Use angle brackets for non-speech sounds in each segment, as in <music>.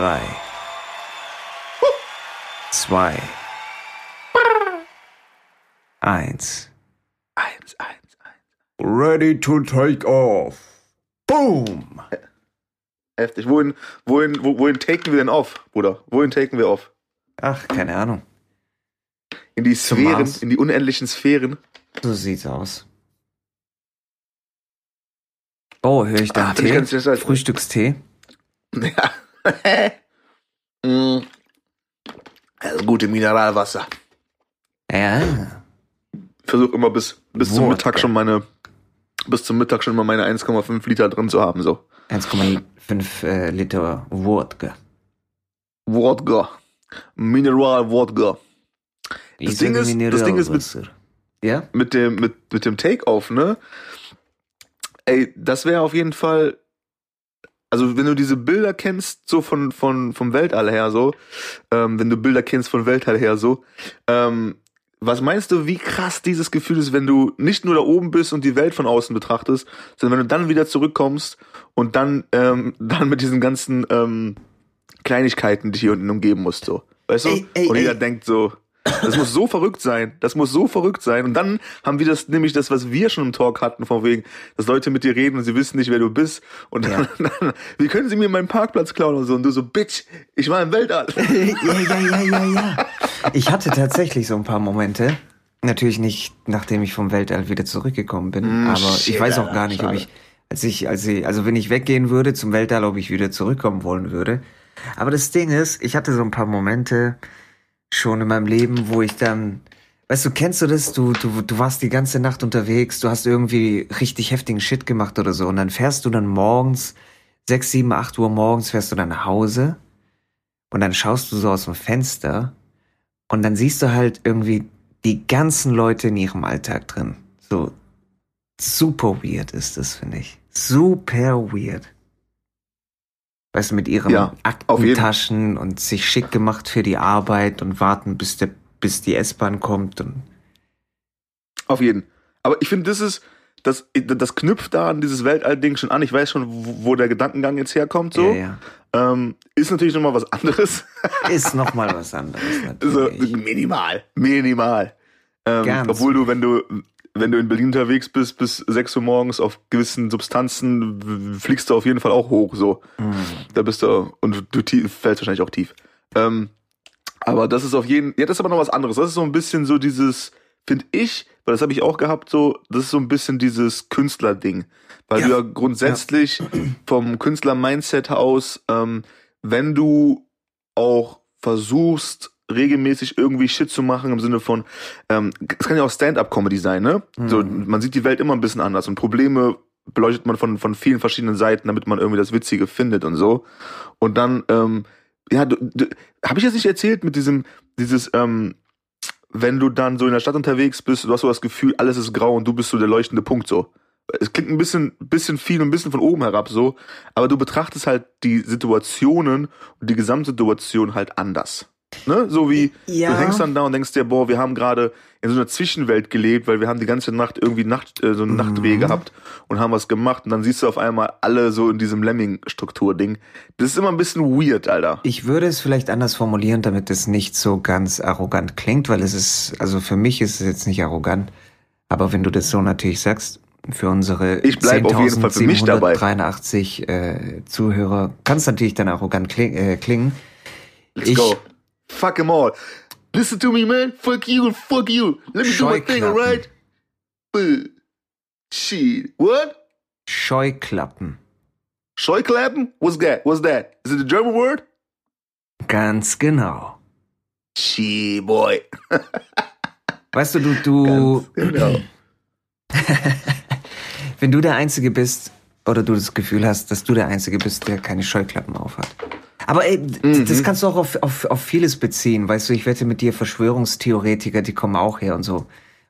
drei, zwei, eins. Eins, eins, eins. Ready to take off. Boom! Heftig. Wohin, wohin, wo, wohin taken wir denn off, Bruder? Wohin taken wir off? Ach, keine Ahnung. In die Zum Sphären, Mars. in die unendlichen Sphären. So sieht's aus. Oh, höre ich da Ah, Tee? interessant. Frühstückstee? <laughs> Ja. <laughs> mm. Also gute Mineralwasser. Ja. Versuche immer bis, bis zum Wodka. Mittag schon meine, bis zum Mittag schon mal meine 1,5 Liter drin zu haben, so. 1,5 äh, Liter Wodka. Wodka. Mineral-Wodka. Ich Ding sage ist- das Ding ist mit-. Ja? Mit dem, mit, mit dem Take-Off, ne? Ey, das wäre auf jeden Fall, also wenn du diese Bilder kennst, so von, von, vom Weltall her, so, ähm, wenn du Bilder kennst von Weltall her, so, ähm, was meinst du, wie krass dieses Gefühl ist, wenn du nicht nur da oben bist und die Welt von außen betrachtest, sondern wenn du dann wieder zurückkommst und dann, ähm, <laughs> dann mit diesen ganzen ähm, Kleinigkeiten dich hier unten umgeben musst, so. Weißt du? Ey, ey, und jeder ey. denkt so, das muss so verrückt sein. Das muss so verrückt sein. Und dann haben wir das, nämlich das, was wir schon im Talk hatten, von wegen, dass Leute mit dir reden und sie wissen nicht, wer du bist. Und dann, <laughs> dann wie können sie mir meinen Parkplatz klauen und so? Und du so, Bitch, ich war im Weltall. <laughs> ja, ja, ja, ja, ja. Ich hatte tatsächlich so ein paar Momente. Natürlich nicht, nachdem ich vom Weltall wieder zurückgekommen bin. Mm, aber shit, ich weiß auch gar nicht, ob schade. ich, als ich, als ich, also wenn ich weggehen würde zum Weltall, ob ich wieder zurückkommen wollen würde. Aber das Ding ist, ich hatte so ein paar Momente schon in meinem Leben, wo ich dann, weißt du, kennst du das? Du, du, du warst die ganze Nacht unterwegs, du hast irgendwie richtig heftigen Shit gemacht oder so. Und dann fährst du dann morgens, sechs, sieben, acht Uhr morgens fährst du dann nach Hause. Und dann schaust du so aus dem Fenster und dann siehst du halt irgendwie die ganzen Leute in ihrem Alltag drin. So super weird ist das, finde ich. Super weird. Weißt du, mit ihren Ja, Aktentaschen und sich schick gemacht für die Arbeit und warten, bis der, bis die S-Bahn kommt und Auf jeden. Aber ich finde, das ist, das, das knüpft da an dieses Weltall-Ding schon an. Ich weiß schon, wo, der Gedankengang jetzt herkommt, so. ja, ja. Ähm, ist natürlich nochmal was anderes. <laughs> Ist noch mal was anderes so, natürlich. minimal. Minimal. Ähm, obwohl du, wenn du, wenn du in Berlin unterwegs bist, bis 6 Uhr morgens auf gewissen Substanzen, fliegst du auf jeden Fall auch hoch, so. Mhm. Da bist du, und du tief, fällst wahrscheinlich auch tief. Ähm, aber das ist auf jeden, ja, das ist aber noch was anderes. Das ist so ein bisschen so dieses, finde ich, weil das habe ich auch gehabt, so, das ist so ein bisschen dieses Künstlerding. Weil Ja. du ja grundsätzlich vom Künstler-Mindset aus, ähm, wenn du auch versuchst, regelmäßig irgendwie Shit zu machen im Sinne von, ähm, es kann ja auch Stand-up-Comedy sein, ne? So, man sieht die Welt immer ein bisschen anders und Probleme beleuchtet man von, von vielen verschiedenen Seiten, damit man irgendwie das Witzige findet und so. Und dann, ähm, ja, du, du, habe ich jetzt nicht erzählt mit diesem, dieses, ähm, wenn du dann so in der Stadt unterwegs bist, du hast so das Gefühl, alles ist grau und du bist so der leuchtende Punkt so. Es klingt ein bisschen, bisschen viel und ein bisschen von oben herab so, aber du betrachtest halt die Situationen und die Gesamtsituation halt anders. Ne? So wie Ja. du hängst dann da und denkst dir, boah, wir haben gerade in so einer Zwischenwelt gelebt, weil wir haben die ganze Nacht irgendwie Nacht, äh, so eine Nachtweh gehabt und haben was gemacht und dann siehst du auf einmal alle so in diesem Lemming-Struktur-Ding. Das ist immer ein bisschen weird, Alter. Ich würde es vielleicht anders formulieren, damit es nicht so ganz arrogant klingt, weil es ist, also für mich ist es jetzt nicht arrogant, aber wenn du das so natürlich sagst, für unsere Ich bleib auf jeden Fall für mich dabei. 10.783 äh, Zuhörer kann es natürlich dann arrogant kling, äh, klingen. Let's Ich- go. Fuck them all. Listen to me, man. Fuck you and fuck you. Let me do my thing, alright? Shit. What? Scheuklappen. Scheuklappen? What's that? What's that? Is it a German word? Ganz genau. Shit, boy. <laughs> Weißt du, du, du, Ganz genau. <laughs> wenn du der Einzige bist, oder du das Gefühl hast, dass du der Einzige bist, der keine Scheuklappen aufhat. Aber ey, d- Mhm. das kannst du auch auf, auf, auf vieles beziehen. Weißt du, ich wette mit dir, Verschwörungstheoretiker, die kommen auch her und so.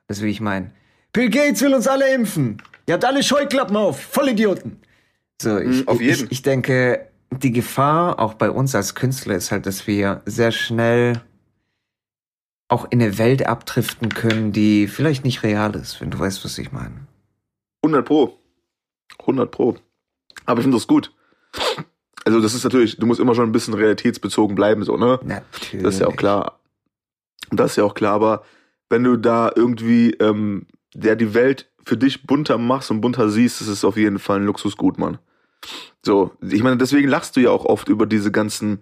Das will ich meinen. Bill Gates will uns alle impfen. Ihr habt alle Scheuklappen auf. Vollidioten. So, ich, Mhm, auf jeden. ich, ich denke, die Gefahr auch bei uns als Künstler ist halt, dass wir sehr schnell auch in eine Welt abdriften können, die vielleicht nicht real ist, wenn du weißt, was ich meine. 100 Pro. 100 Pro. Aber ich finde das gut. Also das ist natürlich, du musst immer schon ein bisschen realitätsbezogen bleiben, so, ne? Natürlich. Das ist ja auch klar. Das ist ja auch klar, aber wenn du da irgendwie ähm, der die Welt für dich bunter machst und bunter siehst, das ist auf jeden Fall ein Luxusgut, Mann. So, ich meine, deswegen lachst du ja auch oft über diese ganzen,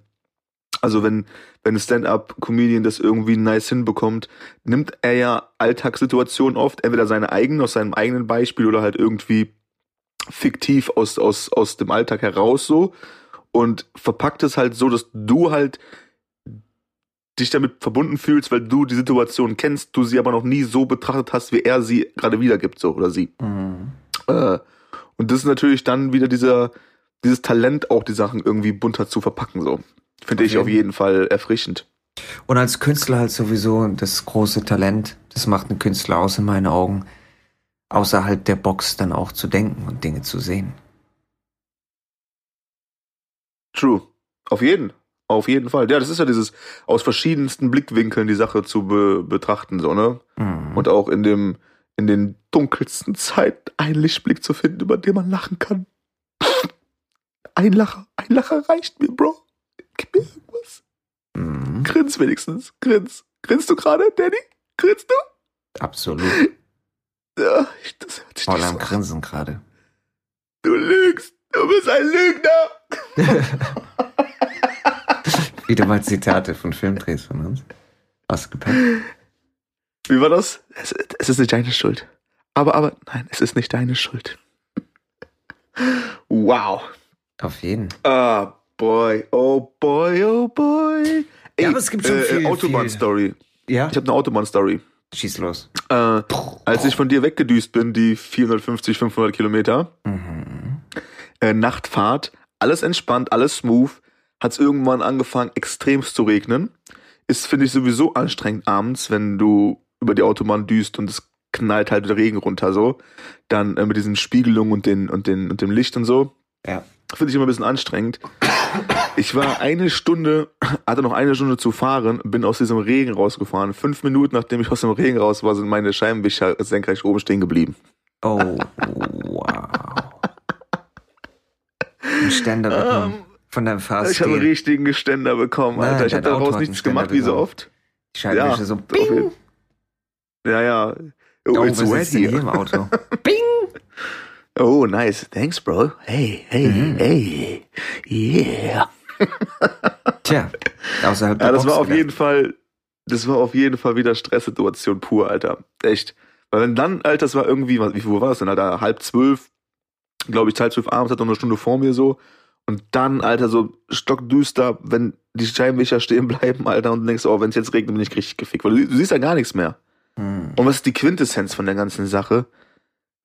also wenn, wenn ein Stand-up-Comedian das irgendwie nice hinbekommt, nimmt er ja Alltagssituationen oft, entweder seine eigenen, aus seinem eigenen Beispiel oder halt irgendwie fiktiv aus, aus, aus dem Alltag heraus so und verpackt es halt so, dass du halt dich damit verbunden fühlst, weil du die Situation kennst, du sie aber noch nie so betrachtet hast, wie er sie gerade wiedergibt, so oder sie. Mhm. Äh, und das ist natürlich dann wieder dieser, dieses Talent, auch die Sachen irgendwie bunter zu verpacken, so. Finde ich jeden auf jeden Fall erfrischend. Und als Künstler halt sowieso das große Talent, das macht einen Künstler aus in meinen Augen, außerhalb der Box dann auch zu denken und Dinge zu sehen. True. Auf jeden. Auf jeden Fall. Ja, das ist ja dieses aus verschiedensten Blickwinkeln die Sache zu be betrachten, so, ne? Mhm. Und auch in dem, in den dunkelsten Zeiten einen Lichtblick zu finden, über den man lachen kann. Ein Lacher, ein Lacher reicht mir, Bro. Gib mir irgendwas. Mhm. Grins wenigstens. Grins. Grinst du gerade, Danny? Grinst du? Absolut. Ja, ich, das hört sich Voll am so. Grinsen gerade. Du lügst. Du bist ein Lügner. <laughs> Wieder mal Zitate von Filmdrehs von uns. Ausgepackt. Wie war das? Es, es ist nicht deine Schuld. Aber, aber, nein, es ist nicht deine Schuld. Wow. Auf jeden. Ah, boy. Oh, boy, oh, boy. Ey, Ja, aber es gibt schon äh, viel- Autobahn-Story. Ja, Ich habe eine Autobahn-Story. schieß los. Äh, als ich von dir weggedüst bin, die 450, 500 Kilometer, Mhm. Äh, Nachtfahrt, alles entspannt, alles smooth, hat es irgendwann angefangen, extremst zu regnen. Ist, finde ich, sowieso anstrengend abends, wenn du über die Autobahn düst und es knallt halt der Regen runter so. Dann äh, mit diesen Spiegelungen und, den, und, den, und dem Licht und so. Ja. Finde ich immer ein bisschen anstrengend. Ich war eine Stunde, hatte noch eine Stunde zu fahren, bin aus diesem Regen rausgefahren. Fünf Minuten nachdem ich aus dem Regen raus war, sind meine Scheibenwischer senkrecht oben stehen geblieben. Oh, wow. Ein Ständer bekommen von deinem Ich habe einen Fahrstil. richtigen Geständer bekommen, Nein, Alter. Ich habe daraus nichts einen Ständer gemacht, wie so oft. Die Scheibenwischer Ja, so, bing. Ja, ja. Oh, Oh, it's wet hier im Auto. <laughs> bing. Oh, nice. Thanks, bro. Hey, hey, Mhm. hey. Yeah. <laughs> Tja, außerhalb der Ja, das Box war auf gedacht. jeden Fall, das war auf jeden Fall wieder Stresssituation pur, Alter. Echt. Weil wenn dann, Alter, das war irgendwie, wie viel war das denn, Alter? Halb zwölf, glaube ich, halb zwölf abends, hat noch eine Stunde vor mir so. Und dann, Alter, so stockdüster, wenn die Scheinwischer <laughs> stehen bleiben, Alter, und du denkst, oh, wenn es jetzt regnet, bin ich richtig gefickt. Weil du, du siehst ja gar nichts mehr. Hm. Und was ist die Quintessenz von der ganzen Sache?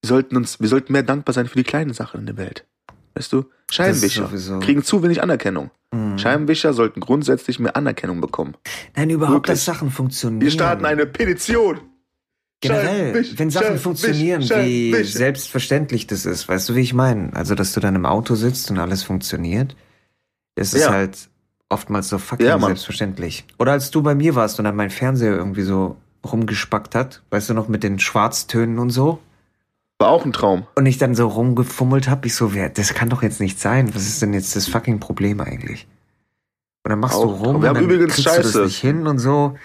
Wir sollten uns, wir sollten mehr dankbar sein für die kleinen Sachen in der Welt. Weißt du? Scheibenwischer kriegen zu wenig Anerkennung. Hm. Scheibenwischer sollten grundsätzlich mehr Anerkennung bekommen. Nein, überhaupt, Wirklich. dass Sachen funktionieren. Wir starten eine Petition. Generell, Scheibenwisch, wenn Sachen funktionieren, wie selbstverständlich das ist, weißt du, wie ich meine? Also, dass du dann im Auto sitzt und alles funktioniert, das ist Ja. halt oftmals so fucking Ja, selbstverständlich. Oder als du bei mir warst und dann mein Fernseher irgendwie so rumgespackt hat, weißt du noch, mit den Schwarztönen und so, War auch ein Traum. und ich dann so rumgefummelt hab, ich so, das kann doch jetzt nicht sein. Was ist denn jetzt das fucking Problem eigentlich? Und dann machst du Auch- rum, wir haben und dann übrigens kriegst du das Scheiße. nicht hin und so.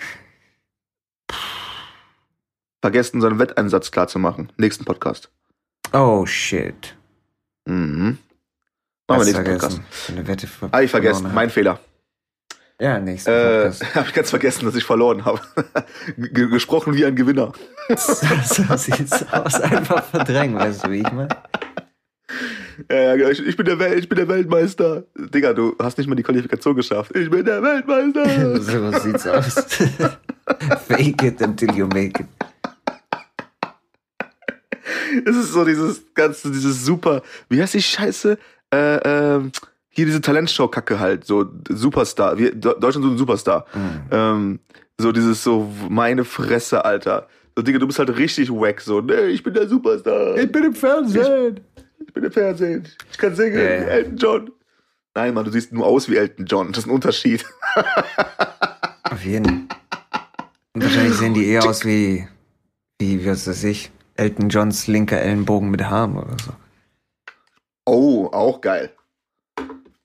Vergessen, unseren Wetteinsatz klar zu machen. Nächsten Podcast. Oh shit. Mhm. Machen wir nächsten vergessen. Podcast. Eine Wette ver Ah, ich vergessen. Mein Fehler. hab. Ja, nächsten Äh, Podcast. <laughs> habe ich ganz vergessen, dass ich verloren habe. <laughs> Ge- gesprochen wie ein Gewinner. so, so sieht's aus. Einfach verdrängen, weißt du, wie ich meine? Ja, ja, ich, ich bin der Welt, ich bin der Weltmeister. Digga, du hast nicht mal die Qualifikation geschafft. Ich bin der Weltmeister. <laughs> so sieht's aus. Fake it until you make it. Es ist so dieses ganze, dieses super, wie heißt die Scheiße? Äh, ähm, hier diese Talentshow-Kacke halt, so Superstar. Wir, De- Deutschland so ein Superstar. Mhm. Ähm, so dieses so, meine Fresse, Alter. So, Digga, du bist halt richtig wack, so, nee, ich bin der Superstar. Ich bin im Fernsehen. bin im Fernsehen. Ich kann singen, wie Elton John. Nein, Mann, du siehst nur aus wie Elton John. Das ist ein Unterschied. Auf jeden. Und wahrscheinlich sehen die eher <laughs> aus wie, wie, was weiß ich, Elton Johns linker Ellenbogen mit Haaren oder so. Oh, auch geil.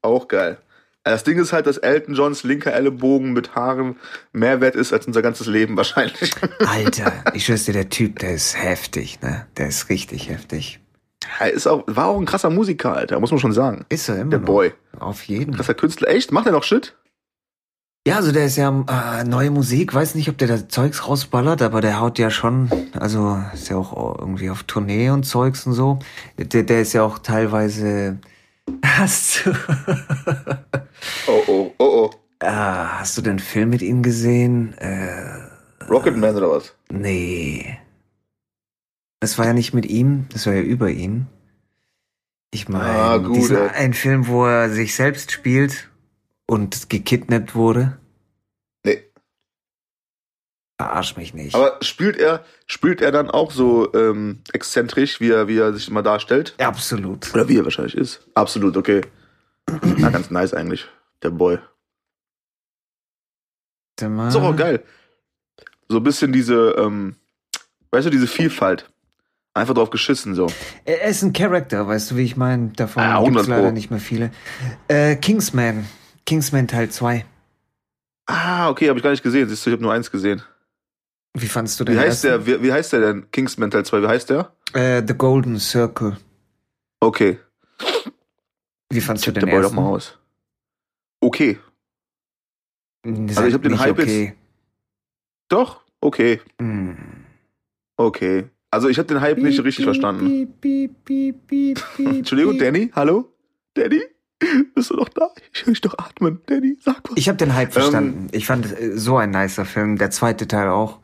Auch geil. Das Ding ist halt, dass Elton Johns linker Ellenbogen mit Haaren mehr wert ist als unser ganzes Leben wahrscheinlich. <laughs> Alter, ich schwör's dir, der Typ, der ist heftig, ne? Der ist richtig heftig. Er ist auch, war auch ein krasser Musiker, Alter, muss man schon sagen. Ist er immer Der noch. Boy. Auf jeden Fall. Krasser Künstler. Echt? Macht er noch Shit? Ja, also der ist ja äh, neue Musik, weiß nicht, ob der da Zeugs rausballert, aber der haut ja schon, also ist ja auch irgendwie auf Tournee und Zeugs und so. Der, der ist ja auch teilweise. <laughs> Hast du, Oh, oh, oh, oh. ah, hast du den Film mit ihm gesehen? Äh, Rocketman oder was? nee. Das war ja nicht mit ihm, das war ja über ihn. Ich meine, Ah, gut, ey. ein Film, wo er sich selbst spielt und gekidnappt wurde. Nee. Verarsch mich nicht. Aber spielt er, spielt er dann auch so ähm, exzentrisch, wie er, wie er sich immer darstellt? Absolut. Oder wie er wahrscheinlich ist? Absolut, okay. <clears throat> Na, ganz nice eigentlich, der Boy. Mal. Ist doch auch geil. So ein bisschen diese, ähm, weißt du, diese Vielfalt. Einfach drauf geschissen, so. Er ist ein Charakter, weißt du, wie ich meine? Davon Ah, gibt's 100 leider nicht mehr viele. Äh, Kingsman. Kingsman Teil 2. Ah, okay, habe ich gar nicht gesehen. Siehst du, ich habe nur eins gesehen. Wie fandst du den Wie heißt ersten? der, wie, wie heißt der denn? Kingsman Teil 2, wie heißt der? Äh, The Golden Circle. Okay, Wie fandst du check den der Boy doch ersten? mal aus. Okay, Also ich hab den Hype okay. doch, okay, Mm. okay. Also ich habe den Hype nicht richtig verstanden. Entschuldigung. Danny, hallo? Danny? Bist du noch da? Ich höre dich doch atmen. Danny, sag was. Ich habe den Hype Ähm, verstanden. ich fand äh, so ein nicer Film. Der zweite Teil auch.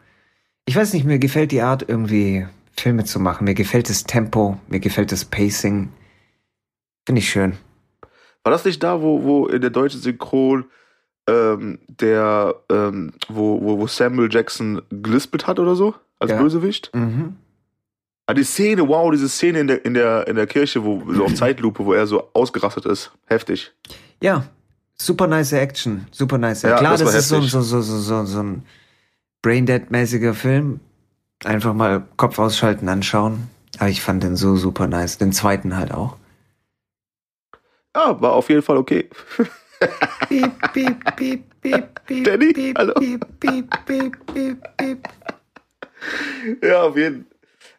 Ich weiß nicht, mir gefällt die Art, irgendwie Filme zu machen. Mir gefällt das Tempo, mir gefällt das Pacing. Finde ich schön. War das nicht da, wo, wo in der deutschen Synchron ähm, der, ähm, wo, wo, wo Samuel Jackson gelispelt hat oder so? Als Ja. Bösewicht? Mhm. Ah, die Szene, wow, diese Szene in der, in der, in der Kirche, wo so auf <clears throat> Zeitlupe, wo er so ausgerastet ist. Heftig. Ja, super nice Action, super nice. Ja, Klar, das das, ist so, so, so, so, so ein Braindead-mäßiger Film. Einfach mal Kopf ausschalten, anschauen. Aber ich fand den so super nice. Den zweiten halt auch. Ja, war auf jeden Fall okay. Piep, piep, piep, piep, piep, Danny, piep, hallo? piep, piep, piep, piep, piep. Ja, auf jeden Fall.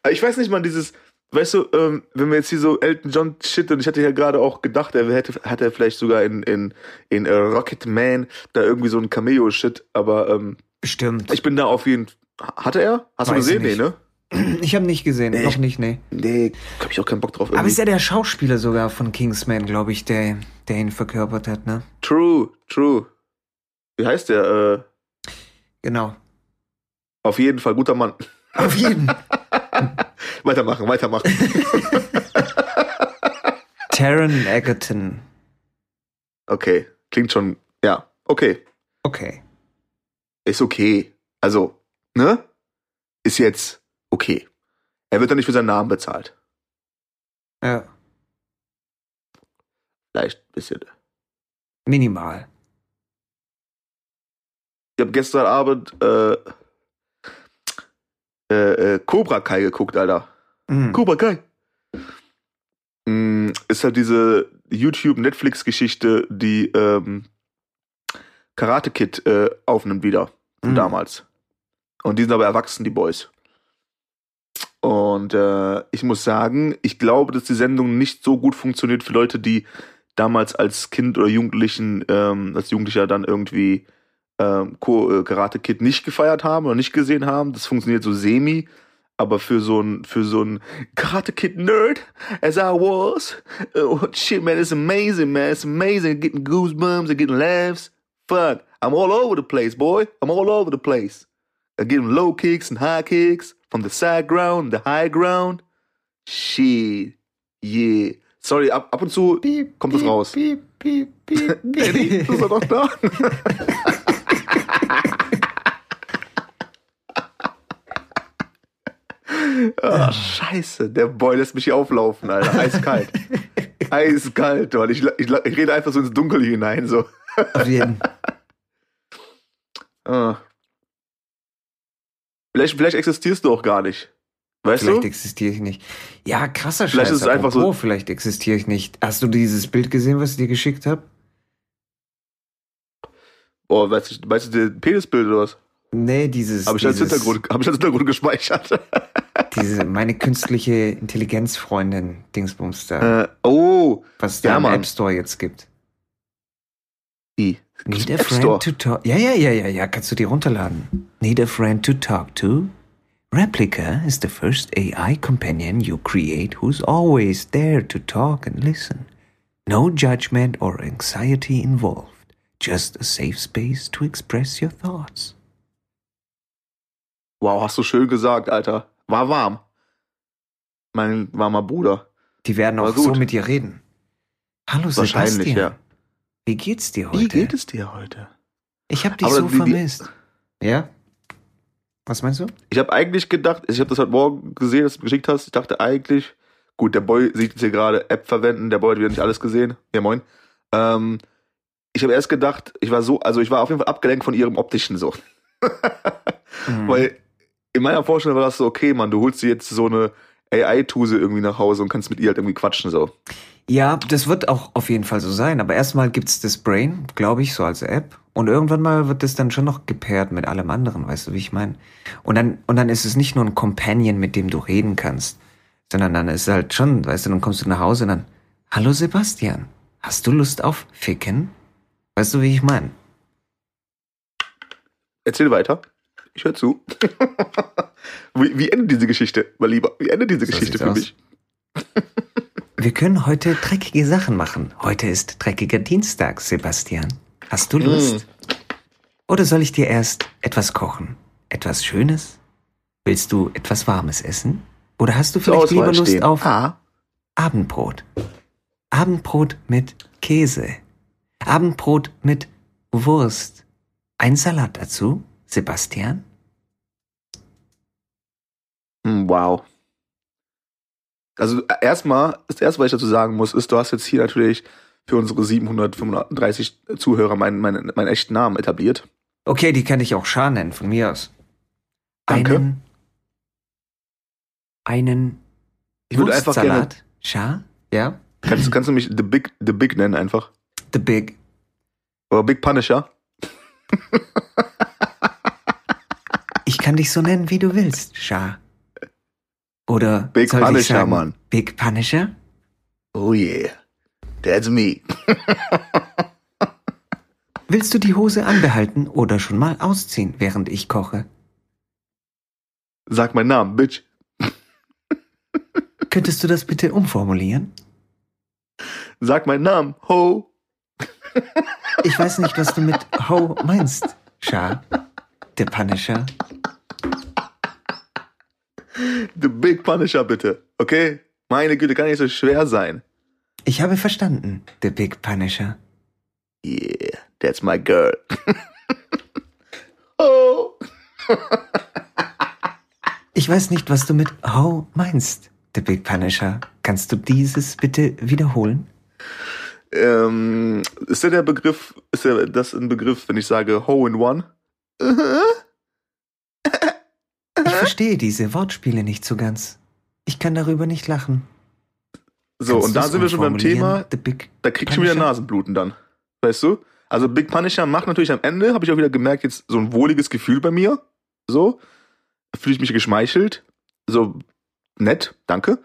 Ich weiß nicht, man, dieses, weißt du, ähm, wenn wir jetzt hier so Elton John shit, und ich hatte ja gerade auch gedacht, er hätte, hat er vielleicht sogar in, in, in äh, Rocket Man da irgendwie so ein Cameo-Shit, aber ähm, Bestimmt. ich bin da auf jeden Hatte er? Hast du Weiß gesehen? ich Nee, ne? <clears throat> Ich habe nicht gesehen, Nee, noch ich- nicht, nee. Nee, hab ich auch keinen Bock drauf. Aber irgendwie. ist ja der Schauspieler sogar von Kingsman, glaube ich, der, der ihn verkörpert hat, ne? True, true. Wie heißt der? Äh, Genau. auf jeden Fall, guter Mann. Auf jeden. <laughs> <laughs> weitermachen, weitermachen. <laughs> Taron Egerton. Okay, klingt schon, ja, okay. Okay. Ist okay. Also, ne? Ist jetzt okay. Er wird dann nicht für seinen Namen bezahlt. Ja. Vielleicht ein bisschen. Minimal. Ich habe gestern Abend äh, äh, äh, Cobra Kai geguckt, Alter. Mhm. Cobra Kai. Mm, ist halt diese YouTube-Netflix-Geschichte, die ähm, Karate Kid äh, aufnimmt wieder. Von Mhm. damals. Und die sind aber erwachsen, die Boys. Und äh, ich muss sagen, ich glaube, dass die Sendung nicht so gut funktioniert für Leute, die damals als Kind oder Jugendlichen, ähm, als Jugendlicher dann irgendwie ähm, äh, Karate Kid nicht gefeiert haben oder nicht gesehen haben. Das funktioniert so semi. Aber für so ein, für so ein Karate Kid Nerd, as I was, oh, shit, man, it's amazing, man, it's amazing. Getting goosebumps and getting laughs. Fuck, I'm all over the place, boy. I'm all over the place. I'm getting low kicks and high kicks from the side ground, the high ground. Shit, yeah. Sorry, ab, ab und zu Piep, kommt piep, raus. Piep, piep, piep, <laughs> Danny, piep. ist er doch da? <laughs> Ah, scheiße, der Boy lässt mich hier auflaufen, Alter. Eiskalt. <laughs> Eiskalt, Mann. Ich, ich, ich rede einfach so ins Dunkel hinein, so. Auf jeden. Ah. Vielleicht, vielleicht existierst du auch gar nicht. Weißt Vielleicht du? existiere ich nicht. Ja, krasser Scheiß. Vielleicht ist es einfach so- Vielleicht existiere ich nicht. Hast du dieses Bild gesehen, was ich dir geschickt habe? Oh, weißt du, weißt du, Penisbild oder was? Nee, dieses. Habe ich als dieses, Hintergrund, hab ich als Hintergrund gespeichert. Diese, meine künstliche Intelligenzfreundin Dingsbums da, äh, oh, was da ja, im Mann. App Store jetzt gibt. die. Need a App friend Store. to talk. Ja, ja, ja, ja, ja, kannst du die runterladen. Need a friend to talk to? Replica is the first AI companion you create who's always there to talk and listen. No judgment or anxiety involved. Just a safe space to express your thoughts. Wow, hast du schön gesagt, Alter. War warm. Mein warmer Bruder. Die werden auch so gut. mit dir reden. Hallo Wahrscheinlich, Sebastian. ja. Wie geht's dir heute? Wie geht es dir heute? Ich hab dich Aber so die- die- vermisst. Ja? Was meinst du? Ich habe eigentlich gedacht, ich habe das heute Morgen gesehen, dass du geschickt hast. Ich dachte eigentlich, gut, der Boy sieht jetzt hier gerade App verwenden, der Boy hat wieder nicht alles gesehen. Ja, moin. Ähm, ich habe erst gedacht, ich war so, also ich war auf jeden Fall abgelenkt von ihrem optischen so. <laughs> Mhm. Weil in meiner Vorstellung war das so, okay, Mann, du holst dir jetzt so eine AI-Tuse irgendwie nach Hause und kannst mit ihr halt irgendwie quatschen so. Ja, das wird auch auf jeden Fall so sein. Aber erstmal gibt's das Brain, glaube ich, so als App. Und irgendwann mal wird das dann schon noch gepaart mit allem anderen, weißt du, wie ich meine? Und dann, und dann ist es nicht nur ein Companion, mit dem du reden kannst, sondern dann ist es halt schon, weißt du, dann kommst du nach Hause und dann, hallo Sebastian, hast du Lust auf Ficken? Weißt du, wie ich meine? Erzähl weiter. Ich höre zu. <laughs> wie, wie endet diese Geschichte, mein Lieber? Wie endet diese So Geschichte für aus. mich? <laughs> Wir können heute dreckige Sachen machen. Heute ist dreckiger Dienstag, Sebastian. Hast du Lust? Oder soll ich dir erst etwas kochen? Etwas Schönes? Willst du etwas Warmes essen? Oder hast du Zur vielleicht Auswahl lieber Lust stehen. auf Ah, Abendbrot? Abendbrot mit Käse. Abendbrot mit Wurst. Ein Salat dazu, Sebastian? Hm, Wow. Also äh, erstmal, das erste, was ich dazu sagen muss, ist, du hast jetzt hier natürlich für unsere 735 Zuhörer meinen, meinen, meinen echten Namen etabliert. Okay, die kann ich auch Schar nennen, von mir aus. Danke. Einen, einen Ich würde einfach gerne. Schar? Ja? kannst, kannst du mich The Big, The Big nennen einfach? The Big. Oder Big Punisher? <laughs> Ich kann dich so nennen, wie du willst, Schar. Oder Big soll ich Punisher, sagen, Mann. Big Punisher? Oh yeah. That's me. <laughs> Willst du die Hose anbehalten oder schon mal ausziehen, während ich koche? Sag meinen Namen, Bitch. <laughs> Könntest du das bitte umformulieren? Sag meinen Namen. Ho. Ich weiß nicht, was du mit Ho meinst, Schar. Der Punisher. The Big Punisher, bitte. Okay? Meine Güte, kann nicht so schwer sein. Ich habe verstanden, der Big Punisher. Yeah, that's my girl. <laughs> oh. <laughs> Ich weiß nicht, was du mit Ho meinst, der Big Punisher. Kannst du dieses bitte wiederholen? Ähm, ist der der Begriff, ist der das ein Begriff, wenn ich sage Ho in One? Ich verstehe diese Wortspiele nicht so ganz. Ich kann darüber nicht lachen. So, Kannst und da sind wir schon beim Thema, The Big da krieg ich schon wieder? Nasenbluten dann. Weißt du? Also Big Punisher macht natürlich am Ende, habe ich auch wieder gemerkt, jetzt so ein wohliges Gefühl bei mir. So. Fühle ich mich geschmeichelt. So nett, danke.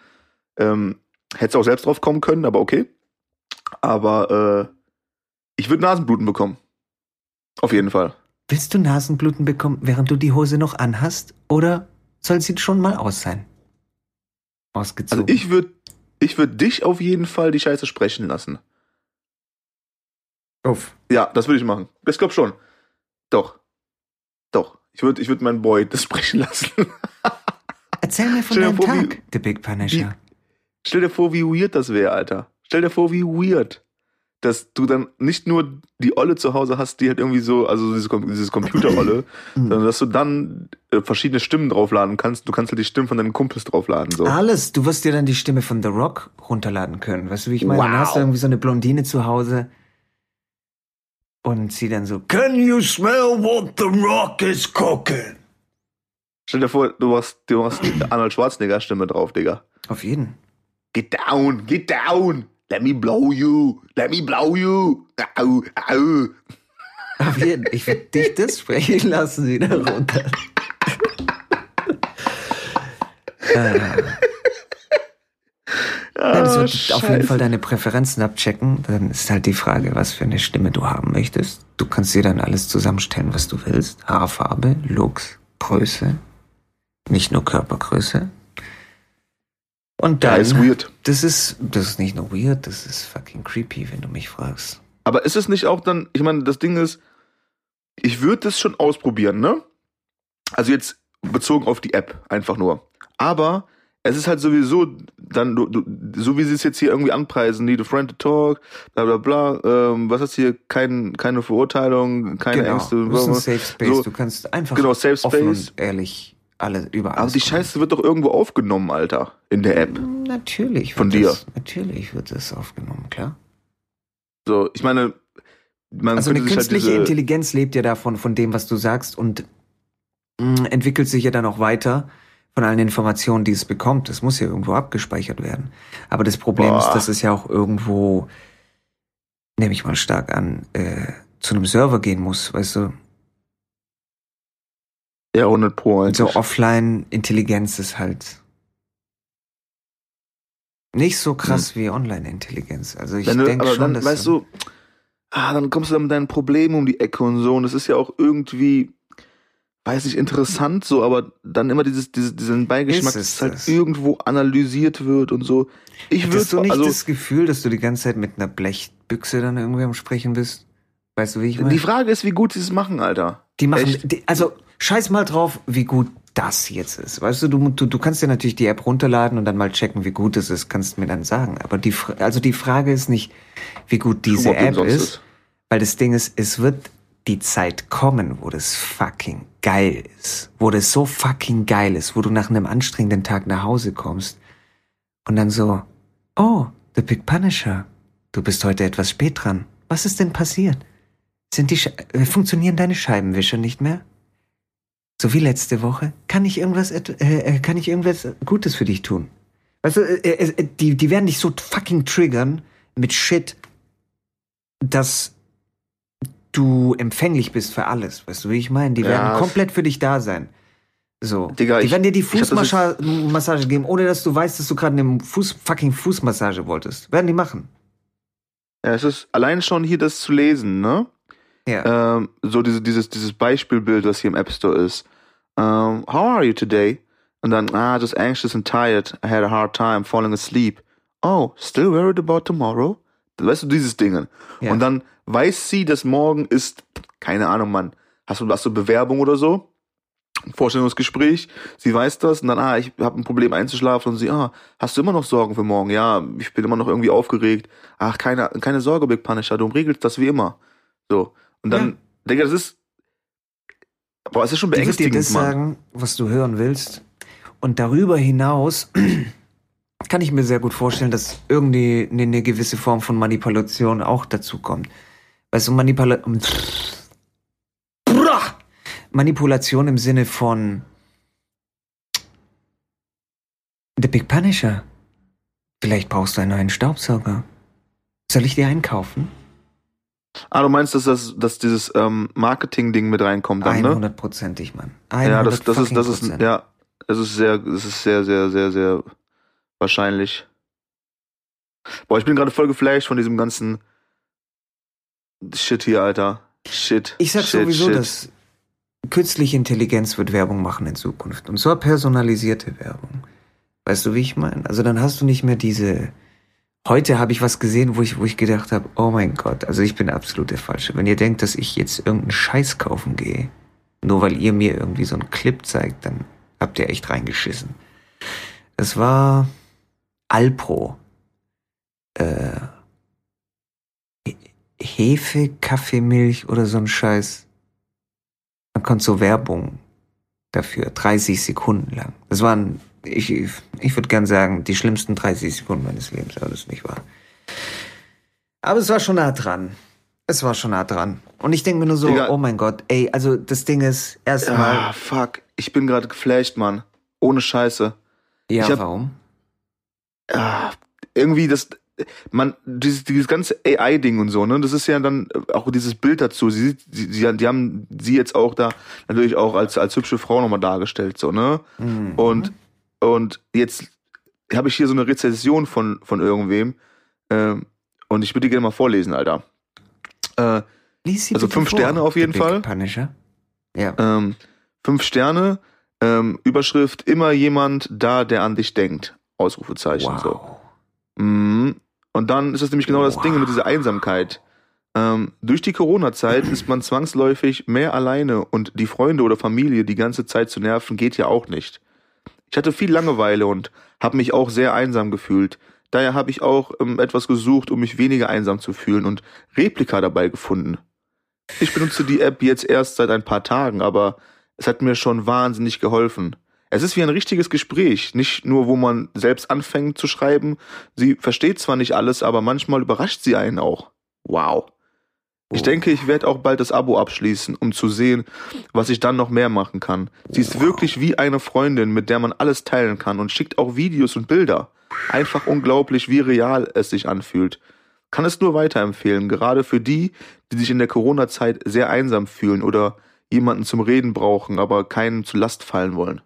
Ähm, Hätte auch selbst drauf kommen können, aber okay. Aber äh, ich würde Nasenbluten bekommen. Auf jeden Fall. Willst du Nasenbluten bekommen, während du die Hose noch anhast? Oder soll sie schon mal aus sein? Ausgezogen. Also ich würde ich würd dich auf jeden Fall die Scheiße sprechen lassen. Uff. Ja, das würde ich machen. Das glaub schon. Doch. Doch. Ich würde ich würd meinen Boy das sprechen lassen. <laughs> Erzähl mir von Stell deinem vor, wie- Tag, The Big Punisher. Stell dir vor, wie weird das wäre, Alter. Stell dir vor, wie weird. Dass du dann nicht nur die Olle zu Hause hast, die halt irgendwie so, also dieses, dieses Computer-Olle, <clears throat> sondern dass du dann äh, verschiedene Stimmen draufladen kannst. Du kannst halt die Stimmen von deinen Kumpels draufladen. So. Alles. Du wirst dir dann die Stimme von The Rock runterladen können. Weißt du, wie ich meine? Dann Wow. hast du irgendwie so eine Blondine zu Hause und sie dann so, Can you smell what The Rock is cooking? Stell dir vor, du hast, du hast die Arnold Schwarzenegger-Stimme drauf, Digga. Auf jeden. Get down, get down. Let me blow you. Let me blow you. Au, au. Auf jeden Ich werde dich das sprechen lassen wieder runter. äh. Nein, das wird auf jeden Fall deine Präferenzen abchecken. Dann ist halt die Frage, was für eine Stimme du haben möchtest. Du kannst dir dann alles zusammenstellen, was du willst. Haarfarbe, Looks, Größe. Nicht nur Körpergröße. Und dann. Ja, ist weird. Das ist, das ist nicht nur weird, das ist fucking creepy, wenn du mich fragst. Aber ist es nicht auch dann, ich meine, das Ding ist, ich würde das schon ausprobieren, ne? Also jetzt bezogen auf die App, einfach nur. Aber es ist halt sowieso dann, du, du, so wie sie es jetzt hier irgendwie anpreisen, need a friend to talk, bla bla bla, ähm, was ist hier, kein, keine Verurteilung, keine genau. Ängste. Du bist ein Safe Space, So, du kannst einfach genau, Safe offen Space. und ehrlich alle über Aber die kommen. Scheiße wird doch irgendwo aufgenommen, Alter, in der App. Natürlich Von dir. Das, natürlich wird das aufgenommen, klar. So, ich meine, man Also eine halt künstliche diese, Intelligenz lebt ja davon, von dem, was du sagst und mh, entwickelt sich ja dann auch weiter von allen Informationen, die es bekommt. Das muss ja irgendwo abgespeichert werden. Aber das Problem Boah. ist, dass es ja auch irgendwo, nehme ich mal stark an, äh, zu einem Server gehen muss, weißt du? Ja, 100 Pro. Eigentlich. so Offline-Intelligenz ist halt nicht so krass wie Online-Intelligenz. Also ich denke schon, dann, dass weißt du, ah, dann kommst du dann mit deinen Problemen um die Ecke und so. Und das ist ja auch irgendwie, weiß nicht, interessant so, aber dann immer dieses, dieses diesen Beigeschmack, Ist es dass halt das? irgendwo analysiert wird und so. Ich würde du nicht also, das Gefühl, dass du die ganze Zeit mit einer Blechbüchse dann irgendwie am Sprechen bist? Weißt du, wie ich meine? die Frage ist, wie gut sie es machen, Alter. Die machen, die, also scheiß mal drauf, wie gut das jetzt ist. Weißt du, du, du, du kannst dir natürlich die App runterladen und dann mal checken, wie gut es ist, kannst mir dann sagen. Aber die, also die Frage ist nicht, wie gut diese App umsonst ist, weil das Ding ist, es wird die Zeit kommen, wo das fucking geil ist. Wo das so fucking geil ist, wo du nach einem anstrengenden Tag nach Hause kommst und dann so, oh, The Big Punisher, du bist heute etwas spät dran. Was ist denn passiert? Sind die Sche äh, funktionieren deine Scheibenwischer nicht mehr? So wie letzte Woche? Kann ich irgendwas äh, äh, kann ich irgendwas Gutes für dich tun? Weißt du, äh, äh, äh, die die werden dich so fucking triggern mit Shit, dass du empfänglich bist für alles. Weißt du, wie ich meine? Die Ja, werden komplett für dich da sein. So. Digga, die ich- werden dir die Fußmassage geben, ohne dass du weißt, dass du gerade eine Fuß fucking Fußmassage wolltest. Werden die machen. Ja, es ist allein schon hier das zu lesen, ne? Ja. Ähm, so diese, dieses, dieses Beispielbild, was hier im App Store ist. Ähm, how are you today? Und dann, ah, just anxious and tired. I had a hard time falling asleep. Oh, still worried about tomorrow? Weißt du, dieses Ding. Ja. Und dann weiß sie, dass morgen ist, keine Ahnung, Mann. Hast du, hast du Bewerbung oder so? Ein Vorstellungsgespräch. Sie weiß das und dann, ah, ich habe ein Problem einzuschlafen und sie, ah, hast du immer noch Sorgen für morgen? Ja, ich bin immer noch irgendwie aufgeregt. Ach, keine, keine Sorge, Big Punisher, du regelst das wie immer. So. Und dann, Ja. Digga, das ist, boah, es ist schon Die wird dir beängstigend, das Mann. sagen, was du hören willst. Und darüber hinaus <clears throat> kann ich mir sehr gut vorstellen, dass irgendwie eine, eine gewisse Form von Manipulation auch dazu kommt. Weißt du, Manipula! Manipulation im Sinne von The Big Punisher. Vielleicht brauchst du einen neuen Staubsauger. Soll ich dir einen kaufen? Ah, du meinst, dass das, dass dieses ähm, Marketing-Ding mit reinkommt dann, ne? 100%ig, Mann. Ja, das, das ist, das 100 ist, ja, es ist sehr, es ist sehr, sehr, sehr, sehr wahrscheinlich. Boah, ich bin gerade voll geflasht von diesem ganzen Shit hier, Alter. Shit. Ich sag shit, sowieso, shit. dass künstliche Intelligenz wird Werbung machen in Zukunft. Und zwar personalisierte Werbung. Weißt du, wie ich meine? Also dann hast du nicht mehr diese. Heute habe ich was gesehen, wo ich, wo ich gedacht habe, oh mein Gott, also ich bin absolut der Falsche. Wenn ihr denkt, dass ich jetzt irgendeinen Scheiß kaufen gehe, nur weil ihr mir irgendwie so einen Clip zeigt, dann habt ihr echt reingeschissen. Das war Alpro. Äh, Hefe, Kaffeemilch oder so ein Scheiß. Man konnte so Werbung dafür, 30 Sekunden lang. Das waren, ich, ich würde gern sagen, die schlimmsten 30 Sekunden meines Lebens, aber das ist nicht wahr. Aber es war schon nah dran. Es war schon nah dran. Und ich denke mir nur so, Digga. oh mein Gott, ey, also das Ding ist erstmal, Ah, fuck. Ich bin gerade geflasht, Mann. Ohne Scheiße. ja, hab- warum? Ah, irgendwie das, man, dieses, dieses ganze AI-Ding und so, ne, das ist ja dann auch dieses Bild dazu. Sie, sie, sie, die haben sie jetzt auch da natürlich auch als, als hübsche Frau nochmal dargestellt, so, ne? Mhm. Und, und jetzt habe ich hier so eine Rezession von, von irgendwem, ähm, und ich würde die gerne mal vorlesen, Alter. Äh, also fünf vor, Sterne auf jeden Fall. Punisher. Ja. Ähm, fünf Sterne, ähm, Überschrift, immer jemand da, der an dich denkt. Ausrufezeichen, wow. so. Mhm. Und dann ist es nämlich genau das wow. Ding mit dieser Einsamkeit. Ähm, durch die Corona-Zeit <clears throat> ist man zwangsläufig mehr alleine und die Freunde oder Familie die ganze Zeit zu nerven geht ja auch nicht. Ich hatte viel Langeweile und habe mich auch sehr einsam gefühlt. Daher habe ich auch ähm, etwas gesucht, um mich weniger einsam zu fühlen und Replika dabei gefunden. Ich benutze die App jetzt erst seit ein paar Tagen, aber es hat mir schon wahnsinnig geholfen. Es ist wie ein richtiges Gespräch, nicht nur, wo man selbst anfängt zu schreiben. Sie versteht zwar nicht alles, aber manchmal überrascht sie einen auch. Wow. Ich denke, ich werde auch bald das Abo abschließen, um zu sehen, was ich dann noch mehr machen kann. Sie ist wirklich wie eine Freundin, mit der man alles teilen kann und schickt auch Videos und Bilder. Einfach unglaublich, wie real es sich anfühlt. Kann es nur weiterempfehlen, gerade für die, die sich in der Corona-Zeit sehr einsam fühlen oder jemanden zum Reden brauchen, aber keinen zu Last fallen wollen.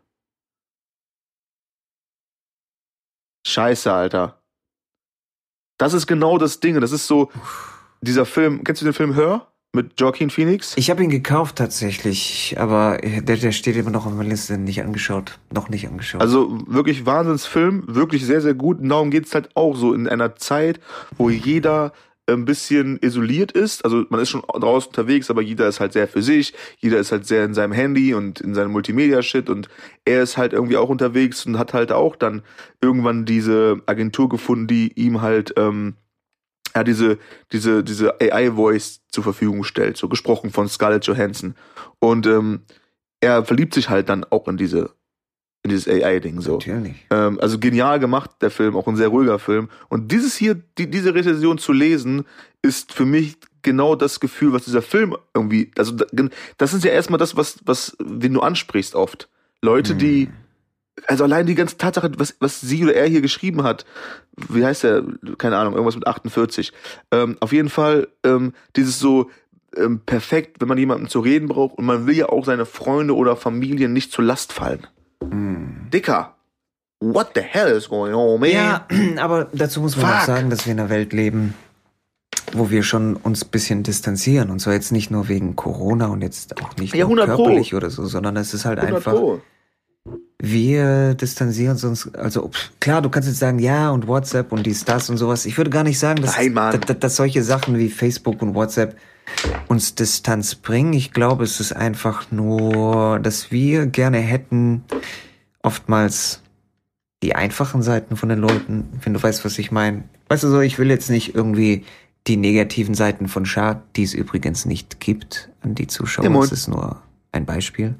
Scheiße, Alter. Das ist genau das Ding. Das ist so, dieser Film, kennst du den Film Hör? Mit Joaquin Phoenix? Ich habe ihn gekauft tatsächlich, aber der, der steht immer noch auf meiner Liste, nicht angeschaut. Noch nicht angeschaut. Also wirklich Wahnsinnsfilm, wirklich sehr, sehr gut. Und darum geht's halt auch so in einer Zeit, wo jeder ein bisschen isoliert ist. Also man ist schon draußen unterwegs, aber jeder ist halt sehr für sich. Jeder ist halt sehr in seinem Handy und in seinem Multimedia-Shit und er ist halt irgendwie auch unterwegs und hat halt auch dann irgendwann diese Agentur gefunden, die ihm halt ähm, ja, diese, diese, diese AI-Voice zur Verfügung stellt, so gesprochen von Scarlett Johansson. Und ähm, er verliebt sich halt dann auch in diese in dieses AI-Ding so. Natürlich. Ähm, also genial gemacht, der Film, auch ein sehr ruhiger Film. Und dieses hier, die, diese Rezension zu lesen, ist für mich genau das Gefühl, was dieser Film irgendwie, also das ist ja erstmal das, was, was, wen du ansprichst oft. Leute, die, hm. Also allein die ganze Tatsache, was, was sie oder er hier geschrieben hat, wie heißt der, keine Ahnung, irgendwas mit 48. Ähm, auf jeden Fall, ähm, dieses so, ähm, perfekt, wenn man jemanden zu reden braucht und man will ja auch seine Freunde oder Familie nicht zur Last fallen. Mm. Dicker, what the hell is going on, man? Ja, <clears throat> aber dazu muss man Fuck. auch sagen, dass wir in einer Welt leben, wo wir schon uns bisschen distanzieren. Und zwar jetzt nicht nur wegen Corona und jetzt auch nicht ja, nur körperlich Pro. oder so, sondern es ist halt einfach. Pro. Wir distanzieren uns, also klar, du kannst jetzt sagen, ja, und WhatsApp und dies, das und sowas. Ich würde gar nicht sagen, dass, Nein, dass, dass solche Sachen wie Facebook und WhatsApp uns Distanz bringen. Ich glaube, es ist einfach nur, dass wir gerne hätten, oftmals die einfachen Seiten von den Leuten, wenn du weißt, was ich meine. Weißt du so, ich will jetzt nicht irgendwie die negativen Seiten von Chart, die es übrigens nicht gibt, an die Zuschauer. Ja, das ist nur ein Beispiel.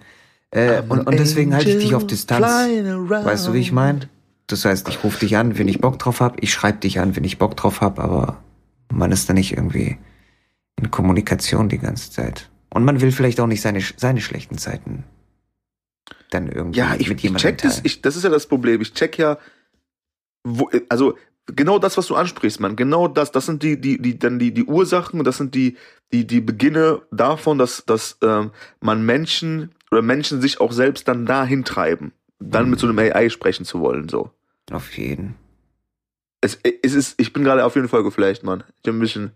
Äh, und, und deswegen halte ich dich auf Distanz. Weißt du, wie ich meine? Das heißt, ich rufe dich an, wenn ich Bock drauf hab. Ich schreibe dich an, wenn ich Bock drauf hab, aber man ist da nicht irgendwie in Kommunikation die ganze Zeit. Und man will vielleicht auch nicht seine, seine schlechten Zeiten dann irgendwie ja, ich, mit jemandem ich check das, ich, das ist ja das Problem. Ich check ja, wo, also genau das, was du ansprichst, man. Genau das, das sind die, die, die, dann die, die Ursachen und das sind die, die, die Beginne davon, dass, dass ähm, man Menschen oder Menschen sich auch selbst dann dahin treiben, dann mhm. mit so einem AI sprechen zu wollen, so. Auf jeden. Es, es ist, ich bin gerade auf jeden Fall geflasht, Mann. Ich bin ein bisschen,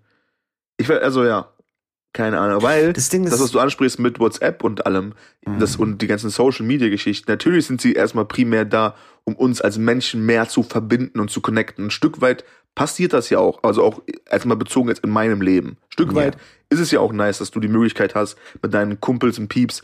ich will, also ja, keine Ahnung, weil das, Ding ist, das was du ansprichst mit WhatsApp und allem, mhm. das und die ganzen Social Media Geschichten, natürlich sind sie erstmal primär da, um uns als Menschen mehr zu verbinden und zu connecten. Ein Stück weit passiert das ja auch, also auch erstmal bezogen jetzt in meinem Leben. Ein Stück ja. weit ist es ja auch nice, dass du die Möglichkeit hast, mit deinen Kumpels und Peeps